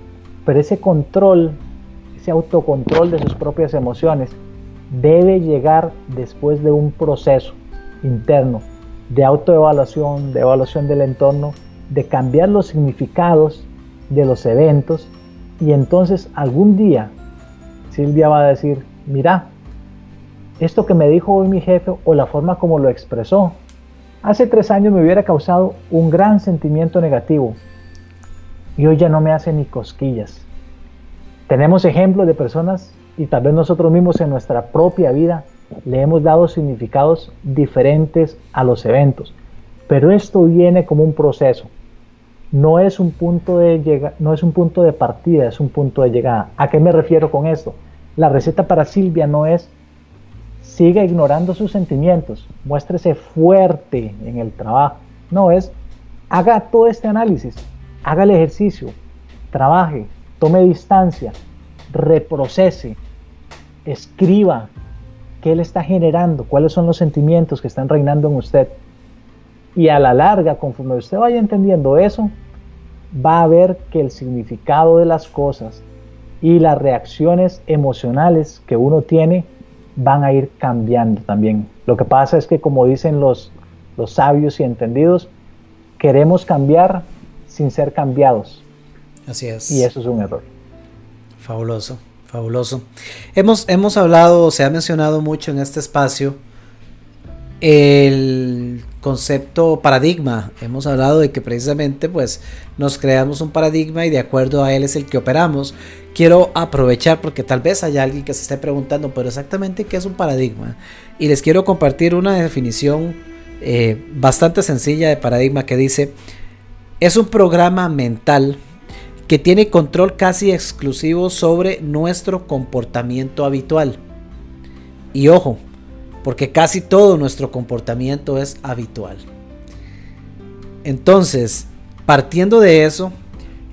pero ese control, ese autocontrol de sus propias emociones, debe llegar después de un proceso interno de autoevaluación, de evaluación del entorno, de cambiar los significados de los eventos. Y entonces algún día Silvia va a decir, mira, esto que me dijo hoy mi jefe o la forma como lo expresó, hace tres años me hubiera causado un gran sentimiento negativo y hoy ya no me hace ni cosquillas. Tenemos ejemplos de personas y tal vez nosotros mismos en nuestra propia vida le hemos dado significados diferentes a los eventos, pero esto viene como un proceso. No es un punto de llega, no es un punto de partida, es un punto de llegada. ¿A qué me refiero con esto? La receta para Silvia no es siga ignorando sus sentimientos, muéstrese fuerte en el trabajo. No, es haga todo este análisis, haga el ejercicio, trabaje, tome distancia, reprocese, escriba qué le está generando, cuáles son los sentimientos que están reinando en usted. Y a la larga, conforme usted vaya entendiendo eso, va a ver que el significado de las cosas y las reacciones emocionales que uno tiene van a ir cambiando también. Lo que pasa es que como dicen los, los sabios y entendidos, queremos cambiar sin ser cambiados. Así es. Y eso es un error. Fabuloso, fabuloso. Hemos, hemos hablado, se ha mencionado mucho en este espacio el concepto paradigma. Hemos hablado de que precisamente pues nos creamos un paradigma y de acuerdo a él es el que operamos. Quiero aprovechar porque tal vez haya alguien que se esté preguntando, pero exactamente qué es un paradigma. Y les quiero compartir una definición eh, bastante sencilla de paradigma que dice, es un programa mental que tiene control casi exclusivo sobre nuestro comportamiento habitual. Y ojo, porque casi todo nuestro comportamiento es habitual. Entonces, partiendo de eso,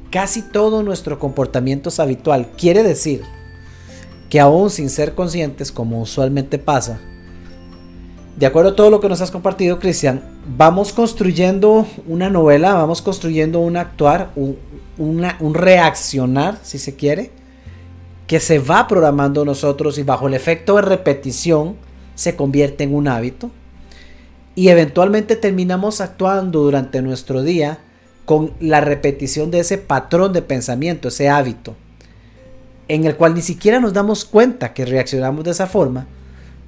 casi todo nuestro comportamiento es habitual. Quiere decir que aún sin ser conscientes, como usualmente pasa, de acuerdo a todo lo que nos has compartido, Cristian, vamos construyendo una novela, vamos construyendo un actuar, un, un reaccionar, si se quiere, que se va programando nosotros y bajo el efecto de repetición, se convierte en un hábito. Y eventualmente terminamos actuando durante nuestro día con la repetición de ese patrón de pensamiento, ese hábito, en el cual ni siquiera nos damos cuenta que reaccionamos de esa forma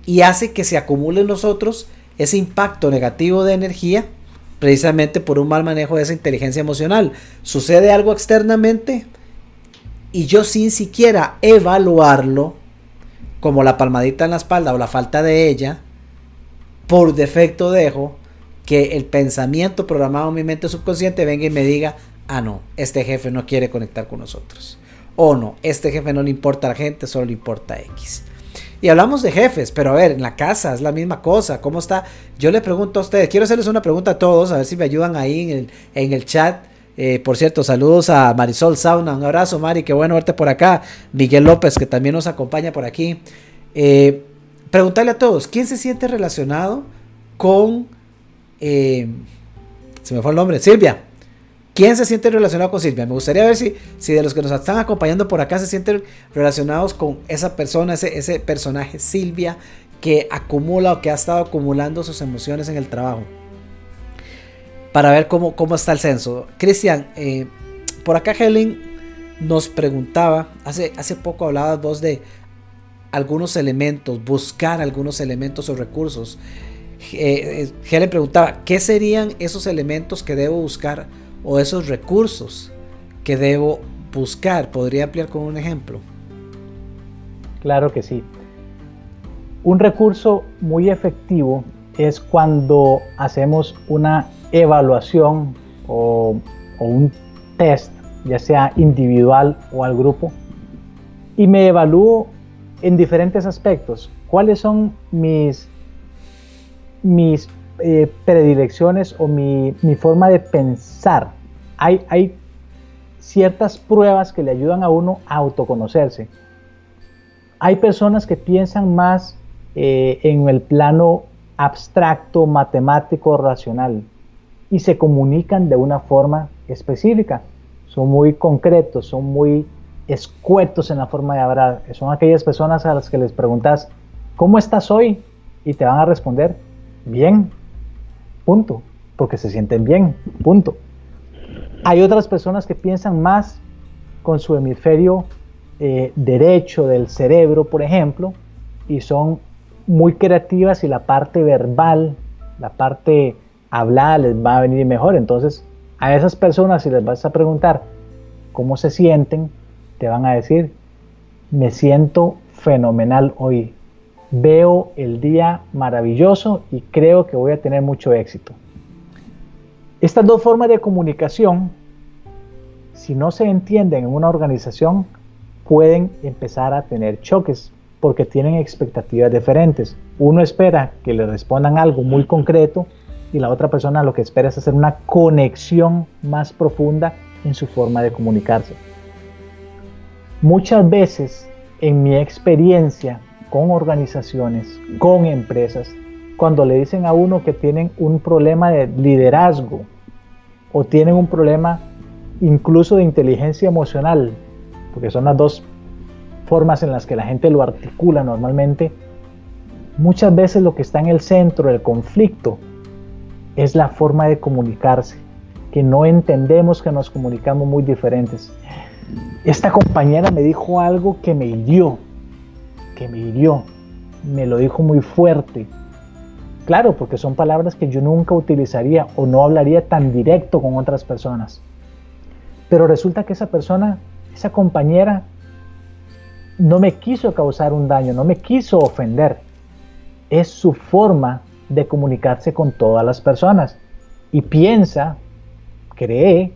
y hace que se acumule en nosotros ese impacto negativo de energía precisamente por un mal manejo de esa inteligencia emocional. Sucede algo externamente y yo sin siquiera evaluarlo, como la palmadita en la espalda o la falta de ella, por defecto dejo que el pensamiento programado en mi mente subconsciente venga y me diga, ah, no, este jefe no quiere conectar con nosotros. O no, este jefe no le importa a la gente, solo le importa a X. Y hablamos de jefes, pero a ver, en la casa es la misma cosa. ¿Cómo está? Yo le pregunto a ustedes, quiero hacerles una pregunta a todos, a ver si me ayudan ahí en el, en el chat. Eh, por cierto, saludos a Marisol Sauna, un abrazo Mari, qué bueno verte por acá. Miguel López, que también nos acompaña por aquí. Eh, preguntarle a todos, ¿quién se siente relacionado con... Eh, se me fue el nombre, Silvia. ¿Quién se siente relacionado con Silvia? Me gustaría ver si, si de los que nos están acompañando por acá se sienten relacionados con esa persona, ese, ese personaje Silvia que acumula o que ha estado acumulando sus emociones en el trabajo. Para ver cómo, cómo está el censo. Cristian, eh, por acá Helen nos preguntaba, hace, hace poco hablabas vos de algunos elementos, buscar algunos elementos o recursos. Eh, Helen preguntaba, ¿qué serían esos elementos que debo buscar o esos recursos que debo buscar? ¿Podría ampliar con un ejemplo? Claro que sí. Un recurso muy efectivo es cuando hacemos una evaluación o, un test, ya sea individual o al grupo, y me evalúo en diferentes aspectos. ¿Cuáles son mis, mis eh, predilecciones o mi, forma de pensar? Hay, hay ciertas pruebas que le ayudan a uno a autoconocerse. Hay personas que piensan más eh, en el plano abstracto, matemático, racional y se comunican de una forma específica. Son muy concretos, son muy escuetos en la forma de hablar. Son aquellas personas a las que les preguntas, ¿cómo estás hoy? Y te van a responder, bien, punto, porque se sienten bien, punto. Hay otras personas que piensan más con su hemisferio eh, derecho del cerebro, por ejemplo, y son muy creativas y la parte verbal, la parte hablada les va a venir mejor. Entonces, a esas personas si les vas a preguntar cómo se sienten, te van a decir, me siento fenomenal hoy, veo el día maravilloso y creo que voy a tener mucho éxito. Estas dos formas de comunicación, si no se entienden en una organización, pueden empezar a tener choques porque tienen expectativas diferentes. Uno espera que le respondan algo muy concreto y la otra persona lo que espera es hacer una conexión más profunda en su forma de comunicarse. Muchas veces en mi experiencia con organizaciones, con empresas, cuando le dicen a uno que tienen un problema de liderazgo o tienen un problema incluso de inteligencia emocional, porque son las dos formas en las que la gente lo articula normalmente, muchas veces lo que está en el centro del conflicto es la forma de comunicarse, que no entendemos que nos comunicamos muy diferentes. Esta compañera me dijo algo que me hirió, que me hirió, me lo dijo muy fuerte. Claro, porque son palabras que yo nunca utilizaría o no hablaría tan directo con otras personas. Pero resulta que esa persona, esa compañera, no me quiso causar un daño, no me quiso ofender. Es su forma de comunicarse con todas las personas. Y piensa, cree,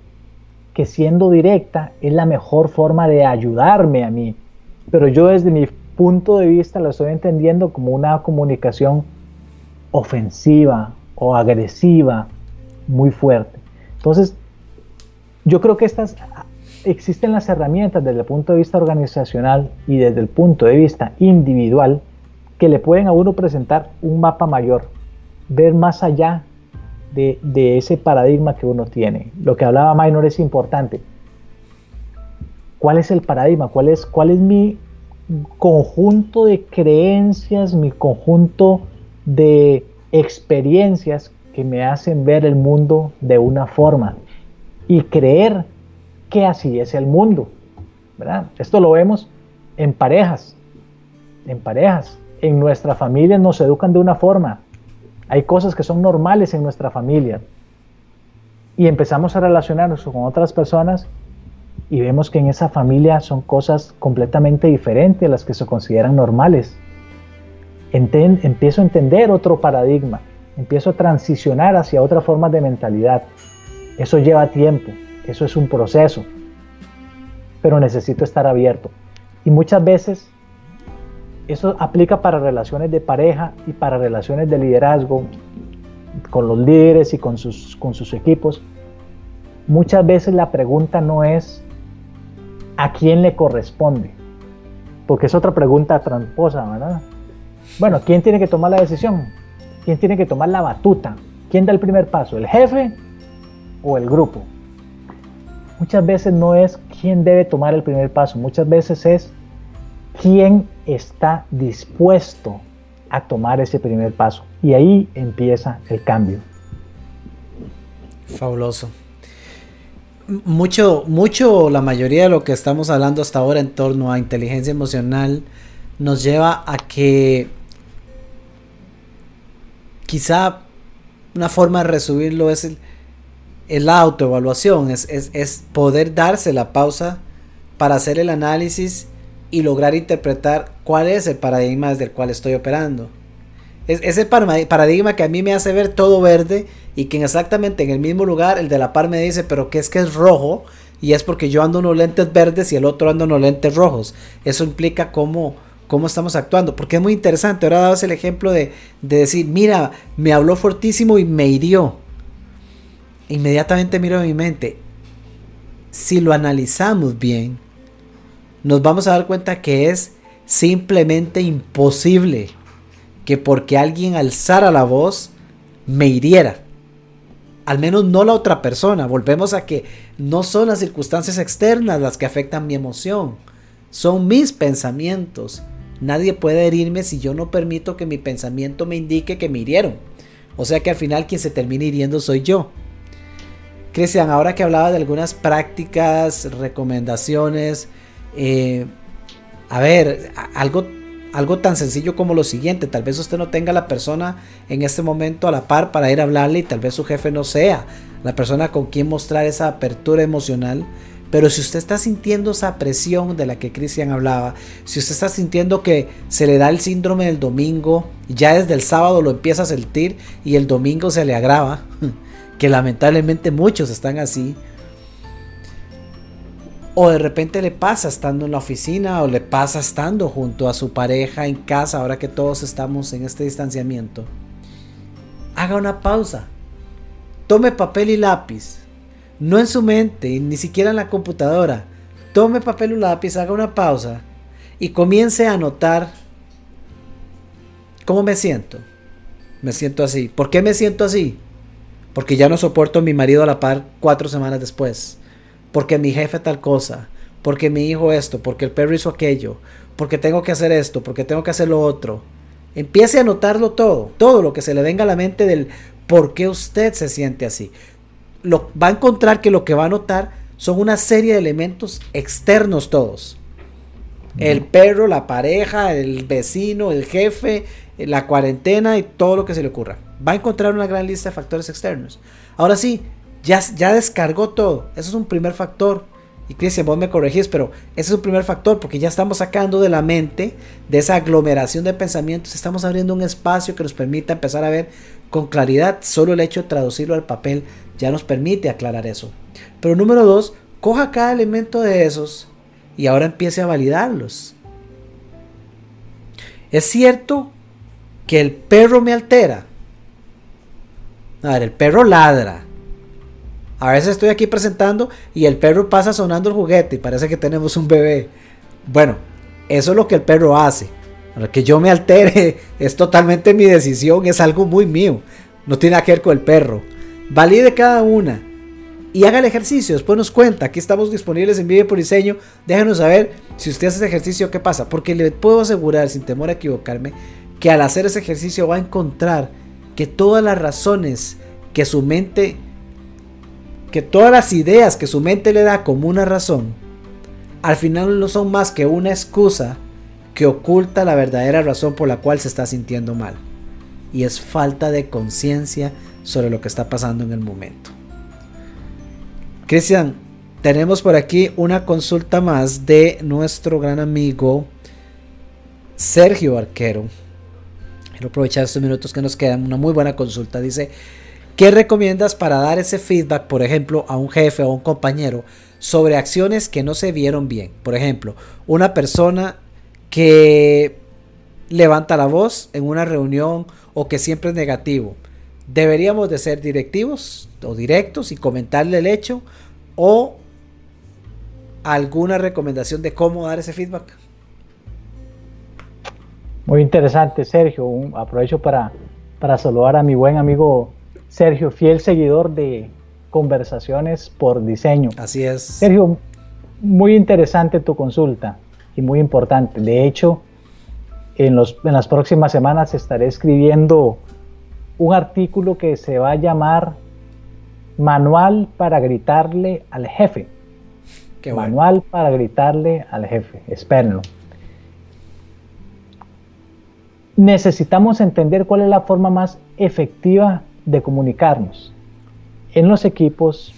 que siendo directa es la mejor forma de ayudarme a mí. Pero yo desde mi punto de vista lo estoy entendiendo como una comunicación ofensiva o agresiva muy fuerte. Entonces, yo creo que estas existen las herramientas desde el punto de vista organizacional y desde el punto de vista individual que le pueden a uno presentar un mapa mayor, ver más allá de, ese paradigma que uno tiene. Lo que hablaba Minor es importante. ¿Cuál es el paradigma? ¿Cuál es, cuál es mi conjunto de creencias, mi conjunto de experiencias que me hacen ver el mundo de una forma y creer que así es el mundo. ¿verdad? Esto lo vemos en parejas, en parejas. En nuestra familia nos educan de una forma. Hay cosas que son normales en nuestra familia. Y empezamos a relacionarnos con otras personas y vemos que en esa familia son cosas completamente diferentes a las que se consideran normales. empiezo a entender otro paradigma, empiezo a transicionar hacia otra forma de mentalidad. Eso lleva tiempo, eso es un proceso, pero necesito estar abierto. Y muchas veces eso aplica para relaciones de pareja y para relaciones de liderazgo con los líderes y con sus, con sus equipos. Muchas veces la pregunta no es a quién le corresponde, porque es otra pregunta tramposa, ¿verdad? Bueno, ¿quién tiene que tomar la decisión? ¿Quién tiene que tomar la batuta? ¿Quién da el primer paso? ¿El jefe o el grupo? Muchas veces no es quién debe tomar el primer paso, muchas veces es quién está dispuesto a tomar ese primer paso. Y ahí empieza el cambio. Fabuloso mucho, mucho, la mayoría de lo que estamos hablando hasta ahora en torno a inteligencia emocional nos lleva a que quizá una forma de resumirlo es el, la autoevaluación, es, es, poder darse la pausa para hacer el análisis y lograr interpretar cuál es el paradigma desde el cual estoy operando. Es ese paradigma que a mí me hace ver todo verde y que exactamente en el mismo lugar el de la par me dice, pero que es que es rojo y es porque yo ando unos lentes verdes y el otro anda unos lentes rojos. Eso implica cómo, cómo estamos actuando, porque es muy interesante. Ahora dabas el ejemplo de, de decir, mira, me habló fortísimo y me hirió. Inmediatamente miro en mi mente, si lo analizamos bien, nos vamos a dar cuenta que es simplemente imposible que porque alguien alzara la voz me hiriera. Al menos no la otra persona. Volvemos a que no son las circunstancias externas las que afectan mi emoción. Son mis pensamientos. Nadie puede herirme si yo no permito que mi pensamiento me indique que me hirieron. O sea que al final quien se termina hiriendo soy yo. Cristian, ahora que hablaba de algunas prácticas, recomendaciones, eh, a ver, algo algo tan sencillo como lo siguiente, tal vez usted no tenga la persona en este momento a la par para ir a hablarle y tal vez su jefe no sea la persona con quien mostrar esa apertura emocional, pero si usted está sintiendo esa presión de la que Cristian hablaba, si usted está sintiendo que se le da el síndrome del domingo, ya desde el sábado lo empieza a sentir y el domingo se le agrava, que lamentablemente muchos están así, o de repente le pasa estando en la oficina o le pasa estando junto a su pareja en casa ahora que todos estamos en este distanciamiento. Haga una pausa. Tome papel y lápiz. No en su mente, ni siquiera en la computadora. Tome papel y lápiz, haga una pausa y comience a notar cómo me siento. Me siento así. ¿Por qué me siento así? Porque ya no soporto a mi marido a la par cuatro semanas después porque mi jefe tal cosa, porque mi hijo esto, porque el perro hizo aquello, porque tengo que hacer esto, porque tengo que hacer lo otro. Empiece a notarlo todo, todo lo que se le venga a la mente del por qué usted se siente así. Lo, va a encontrar que lo que va a notar son una serie de elementos externos todos. El perro, la pareja, el vecino, el jefe, la cuarentena y todo lo que se le ocurra. Va a encontrar una gran lista de factores externos. Ahora sí, ya, descargó todo. Eso es un primer factor. Y Cristian, vos me corregís, pero ese es un primer factor porque ya estamos sacando de la mente, de esa aglomeración de pensamientos, estamos abriendo un espacio que nos permita empezar a ver con claridad. Solo el hecho de traducirlo al papel ya nos permite aclarar eso. Pero número dos, coja cada elemento de esos y ahora empiece a validarlos. Es cierto que el perro me altera. A ver, el perro ladra. A veces estoy aquí presentando y el perro pasa sonando el juguete y parece que tenemos un bebé. Bueno, eso es lo que el perro hace. Para que yo me altere es totalmente mi decisión, es algo muy mío. No tiene que ver con el perro. Valide cada una y haga el ejercicio. Después nos cuenta. Aquí estamos disponibles en Vive por Diseño. Déjenos saber si usted hace ese ejercicio, qué pasa. Porque le puedo asegurar, sin temor a equivocarme, que al hacer ese ejercicio va a encontrar que todas las razones que su mente, que todas las ideas que su mente le da como una razón, al final no son más que una excusa que oculta la verdadera razón por la cual se está sintiendo mal. Y es falta de conciencia sobre lo que está pasando en el momento. Cristian, tenemos por aquí una consulta más de nuestro gran amigo Sergio Arquero. Quiero aprovechar estos minutos que nos quedan. Una muy buena consulta. Dice, ¿qué recomiendas para dar ese feedback, por ejemplo, a un jefe o a un compañero sobre acciones que no se vieron bien? Por ejemplo, una persona que levanta la voz en una reunión o que siempre es negativo deberíamos de ser directivos o directos y comentarle el hecho o alguna recomendación de cómo dar ese feedback. Muy interesante, Sergio. aprovecho para, para saludar a mi buen amigo Sergio, fiel seguidor de conversaciones por diseño. Así es. Sergio, muy interesante tu consulta y muy importante. De hecho, en, los, en las próximas semanas estaré escribiendo un artículo que se va a llamar Manual para gritarle al jefe. Manual para gritarle al jefe. Espérenlo. Necesitamos entender cuál es la forma más efectiva de comunicarnos en los equipos,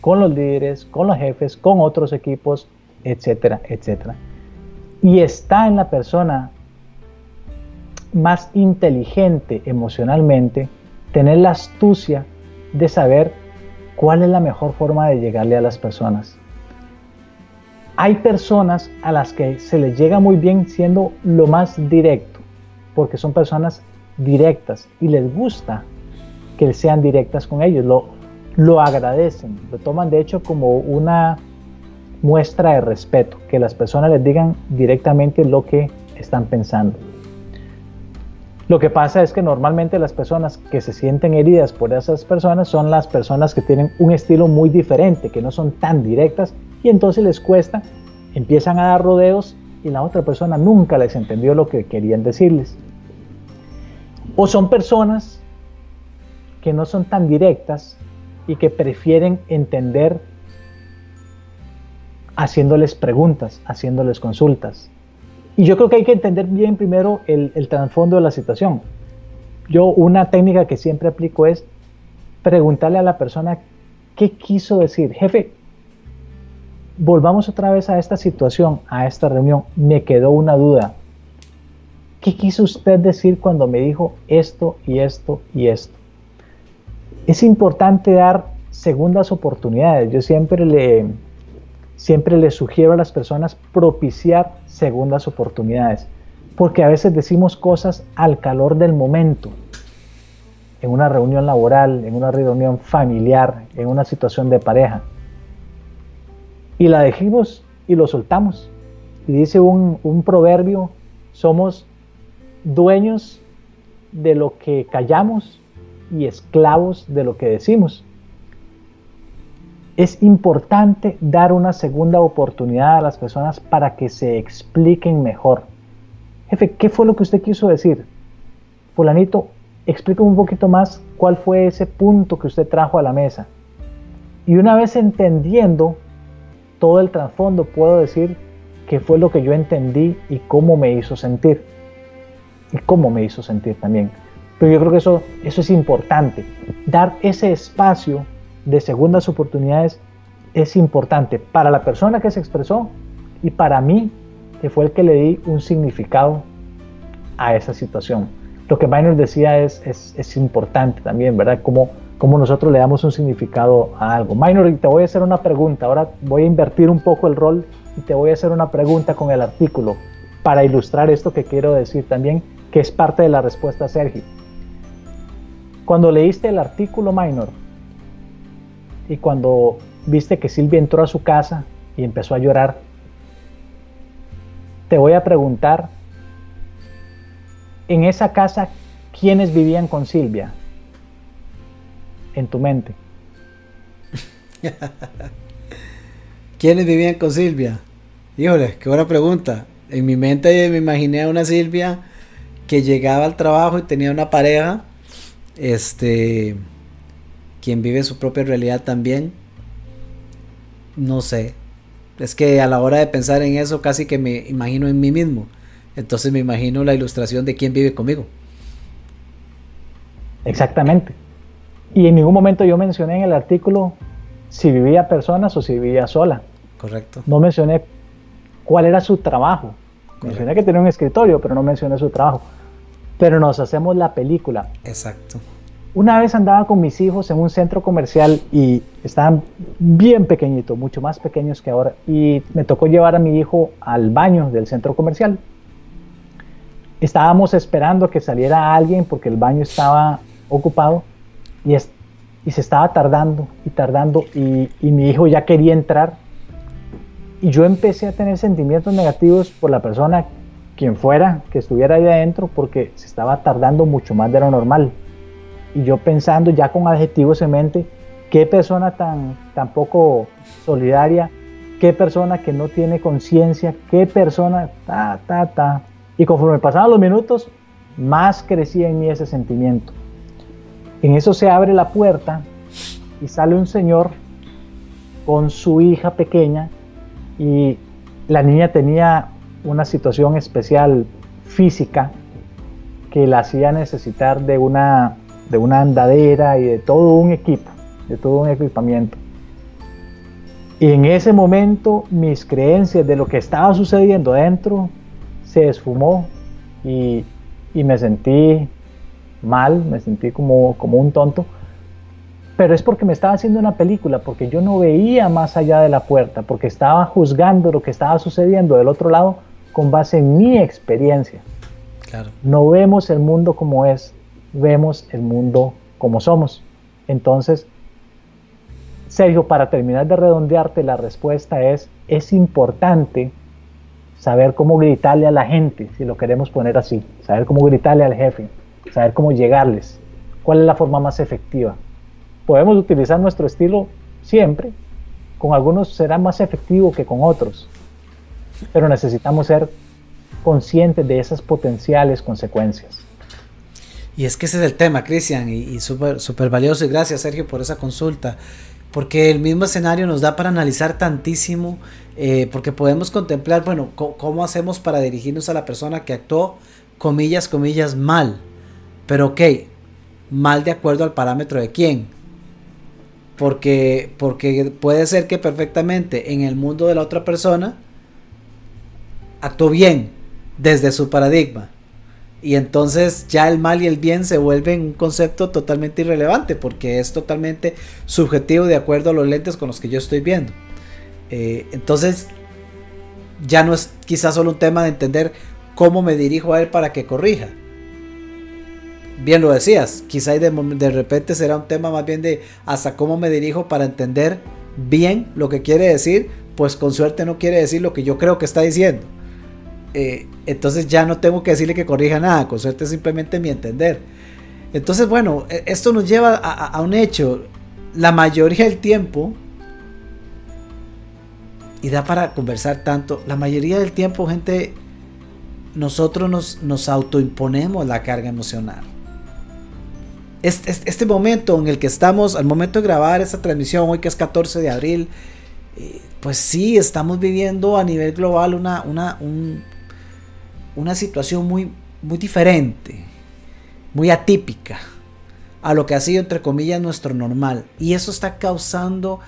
con los líderes, con los jefes, con otros equipos, etcétera, etcétera. Y está en la persona más inteligente emocionalmente, tener la astucia de saber cuál es la mejor forma de llegarle a las personas. Hay personas a las que se les llega muy bien siendo lo más directo, porque son personas directas y les gusta que sean directas con ellos, lo, lo agradecen, lo toman de hecho como una muestra de respeto, que las personas les digan directamente lo que están pensando. Lo que pasa es que normalmente las personas que se sienten heridas por esas personas son las personas que tienen un estilo muy diferente, que no son tan directas y entonces les cuesta, empiezan a dar rodeos y la otra persona nunca les entendió lo que querían decirles. O son personas que no son tan directas y que prefieren entender haciéndoles preguntas, haciéndoles consultas. Y yo creo que hay que entender bien primero el, trasfondo de la situación. Yo una técnica que siempre aplico es preguntarle a la persona qué quiso decir. Jefe, volvamos otra vez a esta situación, a esta reunión. Me quedó una duda. ¿Qué quiso usted decir cuando me dijo esto y esto y esto? Es importante dar segundas oportunidades. Yo siempre le, siempre le sugiero a las personas propiciar segundas oportunidades, porque a veces decimos cosas al calor del momento, en una reunión laboral, en una reunión familiar, en una situación de pareja, y la dejamos y lo soltamos. Y dice un, un proverbio, somos dueños de lo que callamos y esclavos de lo que decimos es importante dar una segunda oportunidad a las personas para que se expliquen mejor. Jefe, ¿qué fue lo que usted quiso decir? Fulanito, explíqueme un poquito más cuál fue ese punto que usted trajo a la mesa. Y una vez entendiendo todo el trasfondo, puedo decir qué fue lo que yo entendí y cómo me hizo sentir. Y cómo me hizo sentir también. Pero yo creo que eso, eso es importante. Dar ese espacio de segundas oportunidades es importante para la persona que se expresó y para mí, que fue el que le di un significado a esa situación. Lo que Minor decía es, es, importante también, ¿verdad? Como, como nosotros le damos un significado a algo. Minor, te voy a hacer una pregunta. Ahora voy a invertir un poco el rol y te voy a hacer una pregunta con el artículo para ilustrar esto que quiero decir también, que es parte de la respuesta Sergio. Cuando leíste el artículo Minor, y cuando viste que Silvia entró a su casa y empezó a llorar, te voy a preguntar, en esa casa, ¿quiénes vivían con Silvia? En tu mente. ¿Quiénes vivían con Silvia? Híjole, qué buena pregunta. En mi mente me imaginé a una Silvia que llegaba al trabajo y tenía una pareja, este, quien vive su propia realidad también. No sé. Es que a la hora de pensar en eso casi que me imagino en mí mismo. Entonces me imagino la ilustración de quién vive conmigo. Exactamente. Y en ningún momento yo mencioné en el artículo si vivía personas o si vivía sola. Correcto. No mencioné cuál era su trabajo. Mencioné que tenía un escritorio, pero no mencioné su trabajo. Pero nos hacemos la película. Exacto. Una vez andaba con mis hijos en un centro comercial y estaban bien pequeñitos, mucho más pequeños que ahora, y me tocó llevar a mi hijo al baño del centro comercial. Estábamos esperando que saliera alguien porque el baño estaba ocupado y, y se estaba tardando y tardando y, y mi hijo ya quería entrar. Y yo empecé a tener sentimientos negativos por la persona, quien fuera, que estuviera ahí adentro, porque se estaba tardando mucho más de lo normal y yo pensando ya con adjetivos en mente, qué persona tan, tan poco solidaria, qué persona que no tiene conciencia, qué persona, ta, ta, ta. Y conforme pasaban los minutos, más crecía en mí ese sentimiento. En eso se abre la puerta y sale un señor con su hija pequeña y la niña tenía una situación especial física que la hacía necesitar de una de una andadera y de todo un equipo, de todo un equipamiento. Y en ese momento mis creencias de lo que estaba sucediendo adentro se esfumó y, y me sentí mal, me sentí como, como un tonto. Pero es porque me estaba haciendo una película, porque yo no veía más allá de la puerta, porque estaba juzgando lo que estaba sucediendo del otro lado con base en mi experiencia. Claro. No vemos el mundo como es, vemos el mundo como somos. Entonces, Sergio, para terminar de redondearte, la respuesta es, es importante saber cómo gritarle a la gente, si lo queremos poner así, saber cómo gritarle al jefe, saber cómo llegarles, cuál es la forma más efectiva. Podemos utilizar nuestro estilo siempre, con algunos será más efectivo que con otros, pero necesitamos ser conscientes de esas potenciales consecuencias. Y es que ese es el tema, Cristian, y, súper super valioso. Y gracias, Sergio, por esa consulta. Porque el mismo escenario nos da para analizar tantísimo, eh, porque podemos contemplar, bueno, cómo hacemos para dirigirnos a la persona que actuó, comillas, comillas, mal. Pero ok, mal de acuerdo al parámetro de quién. Porque, porque puede ser que perfectamente en el mundo de la otra persona actuó bien desde su paradigma y entonces ya el mal y el bien se vuelven un concepto totalmente irrelevante porque es totalmente subjetivo de acuerdo a los lentes con los que yo estoy viendo. Eh, entonces ya no es quizás solo un tema de entender cómo me dirijo a él para que corrija. Bien lo decías, quizá de, de repente será un tema más bien de hasta cómo me dirijo para entender bien lo que quiere decir, pues con suerte no quiere decir lo que yo creo que está diciendo. Eh, entonces ya no tengo que decirle que corrija nada, con suerte simplemente mi entender. Entonces, bueno, e, esto nos lleva a, un hecho. La mayoría del tiempo, y da para conversar tanto. La mayoría del tiempo, gente, nosotros nos, nos autoimponemos la carga emocional. Este, este, momento en el que estamos, al momento de grabar esta transmisión, hoy que es 14 de abril, eh, pues sí, estamos viviendo a nivel global una, una, una situación muy, muy diferente, muy atípica a lo que ha sido, entre comillas, nuestro normal. Y eso está causando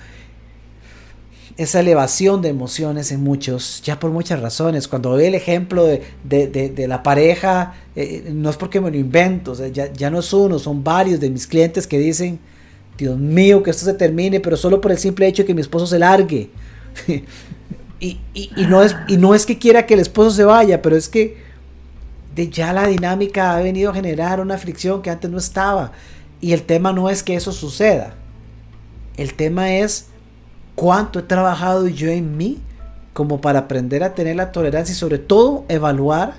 esa elevación de emociones en muchos, ya por muchas razones. Cuando ve el ejemplo de, la pareja, eh, no es porque me lo invento, ya, ya, no es uno, son varios de mis clientes que dicen, Dios mío, que esto se termine, pero solo por el simple hecho de que mi esposo se largue. Y, no es, y no es que quiera que el esposo se vaya, pero es que de ya la dinámica ha venido a generar una fricción que antes no estaba. Y el tema no es que eso suceda. El tema es cuánto he trabajado yo en mí como para aprender a tener la tolerancia y sobre todo evaluar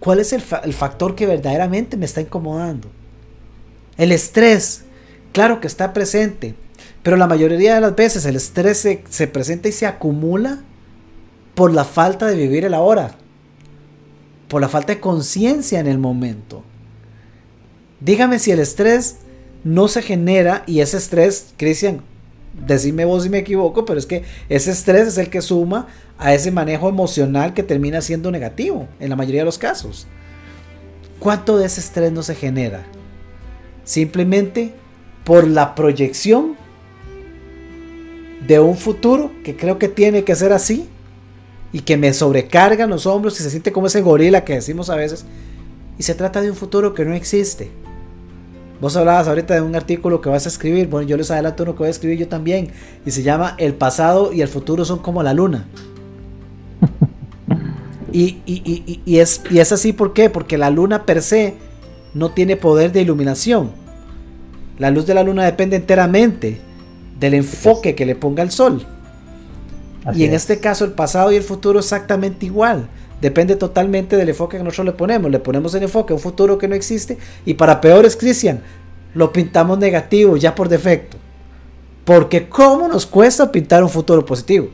cuál es el, factor que verdaderamente me está incomodando. El estrés, claro que está presente, pero la mayoría de las veces el estrés se, se presenta y se acumula por la falta de vivir el ahora, por la falta de conciencia en el momento. Dígame si el estrés no se genera y ese estrés, Cristian, decime vos si me equivoco, pero es que ese estrés es el que suma a ese manejo emocional que termina siendo negativo en la mayoría de los casos. ¿Cuánto de ese estrés no se genera? Simplemente por la proyección de un futuro que creo que tiene que ser así y que me sobrecargan los hombros y se siente como ese gorila que decimos a veces. Y se trata de un futuro que no existe. Vos hablabas ahorita de un artículo que vas a escribir. Bueno, yo les adelanto uno que voy a escribir yo también. Y se llama El pasado y el futuro son como la luna. y, y, es, y es así, ¿por qué? Porque la luna per se no tiene poder de iluminación. La luz de la luna depende enteramente del enfoque que le ponga el sol. y en este caso el pasado y el futuro exactamente igual. Depende totalmente del enfoque que nosotros le ponemos. Le ponemos el enfoque a un futuro que no existe y para peores, Cristian, lo pintamos negativo ya por defecto. Porque ¿cómo nos cuesta pintar un futuro positivo?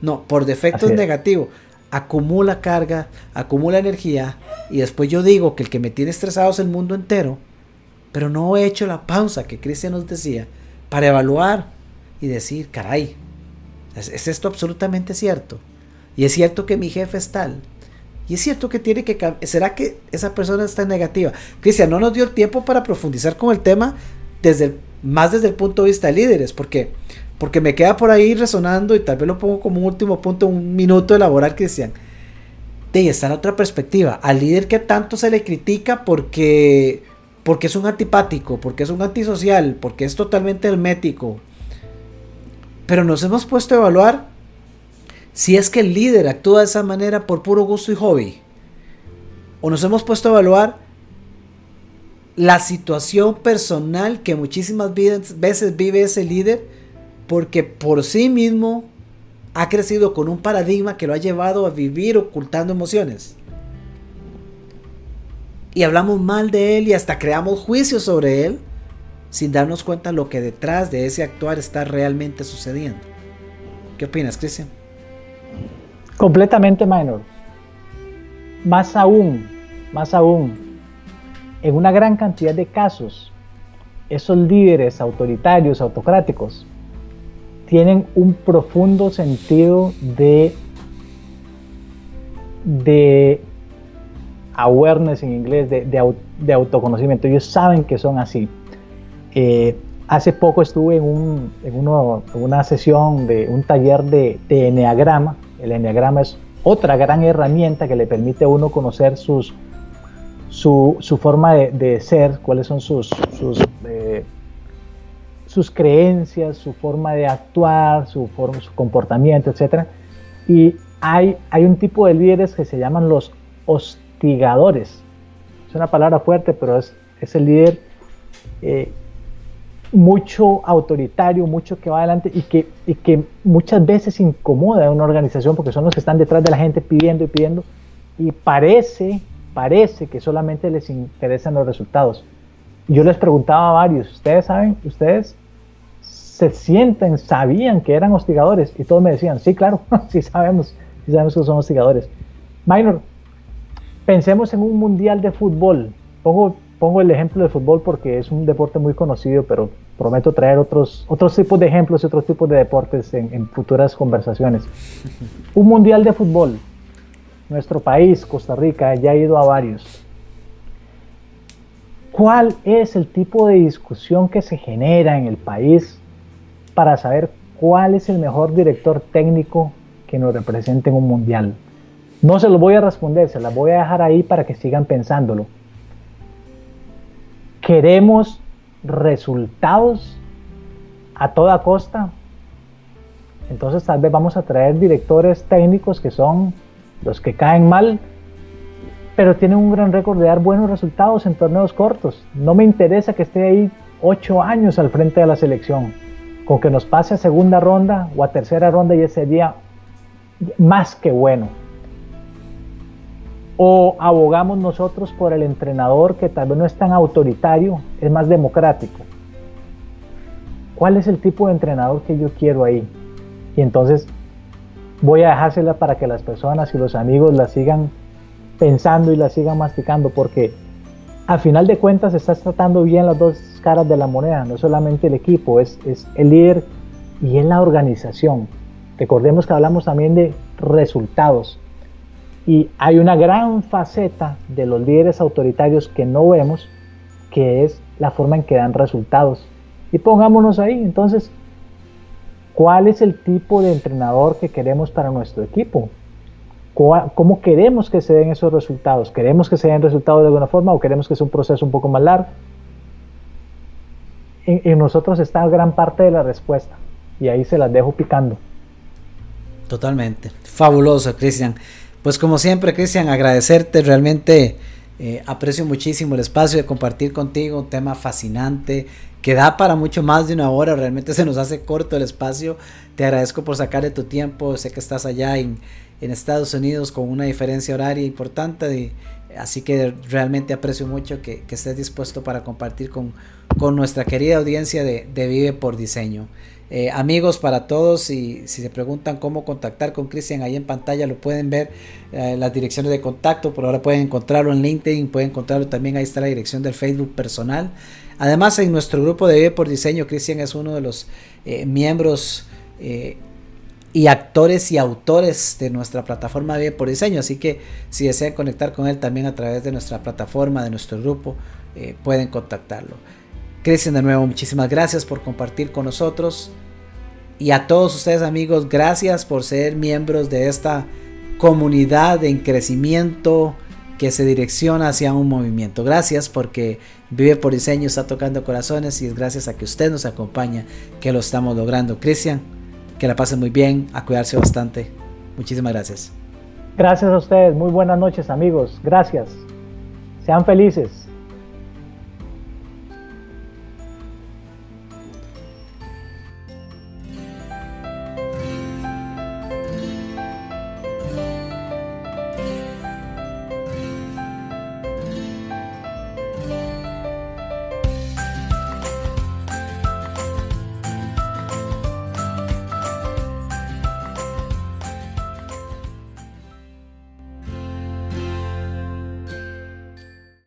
No, por defecto es negativo. Acumula carga, acumula energía y después yo digo que el que me tiene estresado es el mundo entero, pero no he hecho la pausa que Cristian nos decía para evaluar y decir, caray, ¿es esto absolutamente cierto? Y es cierto que mi jefe es tal. Y es cierto que tiene que ¿Será que esa persona está negativa? Cristian, no nos dio el tiempo para profundizar con el tema desde más desde el punto de vista de líderes, porque, porque me queda por ahí resonando y tal vez lo pongo como un último punto, un minuto de elaborar, Cristian. De está en otra perspectiva. Al líder que tanto se le critica porque, porque es un antipático, porque es un antisocial, porque es totalmente hermético. Pero nos hemos puesto a evaluar si es que el líder actúa de esa manera por puro gusto y hobby. O nos hemos puesto a evaluar la situación personal que muchísimas veces vive ese líder porque por sí mismo ha crecido con un paradigma que lo ha llevado a vivir ocultando emociones. Y hablamos mal de él y hasta creamos juicios sobre él sin darnos cuenta lo que detrás de ese actuar está realmente sucediendo. ¿Qué opinas, Cristian? Completamente minor. Más aún, más aún, en una gran cantidad de casos, esos líderes autoritarios, autocráticos, tienen un profundo sentido de, de awareness en inglés, de, autoconocimiento. Ellos saben que son así. Eh, hace poco estuve en, un, en, una sesión de un taller de, de enneagrama el enneagrama es otra gran herramienta que le permite a uno conocer sus, su, forma de, ser, cuáles son sus, sus, eh, sus, creencias, su forma de actuar, su, forma, su comportamiento, etc. Y hay, hay un tipo de líderes que se llaman los hostigadores. Es una palabra fuerte, pero es, es el líder eh, mucho autoritario, mucho que va adelante y que, y que muchas veces incomoda a una organización porque son los que están detrás de la gente pidiendo y pidiendo y parece, parece que solamente les interesan los resultados. Yo les preguntaba a varios, ¿ustedes saben, ustedes se sienten, sabían que eran hostigadores y todos me decían, sí, claro, sí sabemos, sí sabemos que son hostigadores. Minor, pensemos en un mundial de fútbol. Pongo, pongo el ejemplo de fútbol porque es un deporte muy conocido, pero prometo traer otros, otros tipos de ejemplos y otros tipos de deportes en, en futuras conversaciones. Un mundial de fútbol. Nuestro país, Costa Rica, ya ha ido a varios. ¿Cuál es el tipo de discusión que se genera en el país para saber cuál es el mejor director técnico que nos represente en un mundial? No se lo voy a responder, se las voy a dejar ahí para que sigan pensándolo. ¿Queremos resultados a toda costa? Entonces tal vez vamos a traer directores técnicos que son los que caen mal, pero tienen un gran récord de dar buenos resultados en torneos cortos. No me interesa que esté ahí ocho años al frente de la selección. Con que nos pase a segunda ronda o a tercera ronda ya sería más que bueno. O abogamos nosotros por el entrenador que tal vez no es tan autoritario, es más democrático. ¿Cuál es el tipo de entrenador que yo quiero ahí? Y entonces voy a dejársela para que las personas y los amigos la sigan pensando y la sigan masticando, porque a final de cuentas estás tratando bien las dos caras de la moneda, no solamente el equipo, es, es el líder y es la organización. Recordemos que hablamos también de resultados. Y hay una gran faceta de los líderes autoritarios que no vemos, que es la forma en que dan resultados. Y pongámonos ahí, entonces, ¿cuál es el tipo de entrenador que queremos para nuestro equipo? ¿Cómo queremos que se den esos resultados? ¿Queremos que se den resultados de alguna forma o queremos que sea un proceso un poco más largo? En, nosotros está gran parte de la respuesta y ahí se las dejo picando. Totalmente. Fabuloso, Cristian. Pues como siempre, Cristian, agradecerte, realmente eh, aprecio muchísimo el espacio de compartir contigo, un tema fascinante, que da para mucho más de una hora, realmente se nos hace corto el espacio, te agradezco por sacarle tu tiempo, sé que estás allá en, en Estados Unidos con una diferencia horaria importante, así que realmente aprecio mucho que, que, estés dispuesto para compartir con, con nuestra querida audiencia de, de Vive por Diseño. Eh, amigos para todos y si se preguntan cómo contactar con Cristian ahí en pantalla lo pueden ver eh, las direcciones de contacto. Por ahora pueden encontrarlo en LinkedIn pueden encontrarlo también ahí está la dirección del Facebook personal. Además en nuestro grupo de Vive por Diseño Cristian es uno de los eh, miembros y actores y autores de nuestra plataforma Vive por Diseño. Así que si desean conectar con él también a través de nuestra plataforma de nuestro grupo pueden contactarlo Cristian, de nuevo, muchísimas gracias por compartir con nosotros. Y a todos ustedes amigos, gracias por ser miembros de esta comunidad en crecimiento que se direcciona hacia un movimiento. Gracias porque Vive por Diseño está tocando corazones y es gracias a que usted nos acompaña que lo estamos logrando. Cristian, que la pasen muy bien, a cuidarse bastante. Muchísimas gracias. Gracias a ustedes, muy buenas noches amigos, gracias. Sean felices.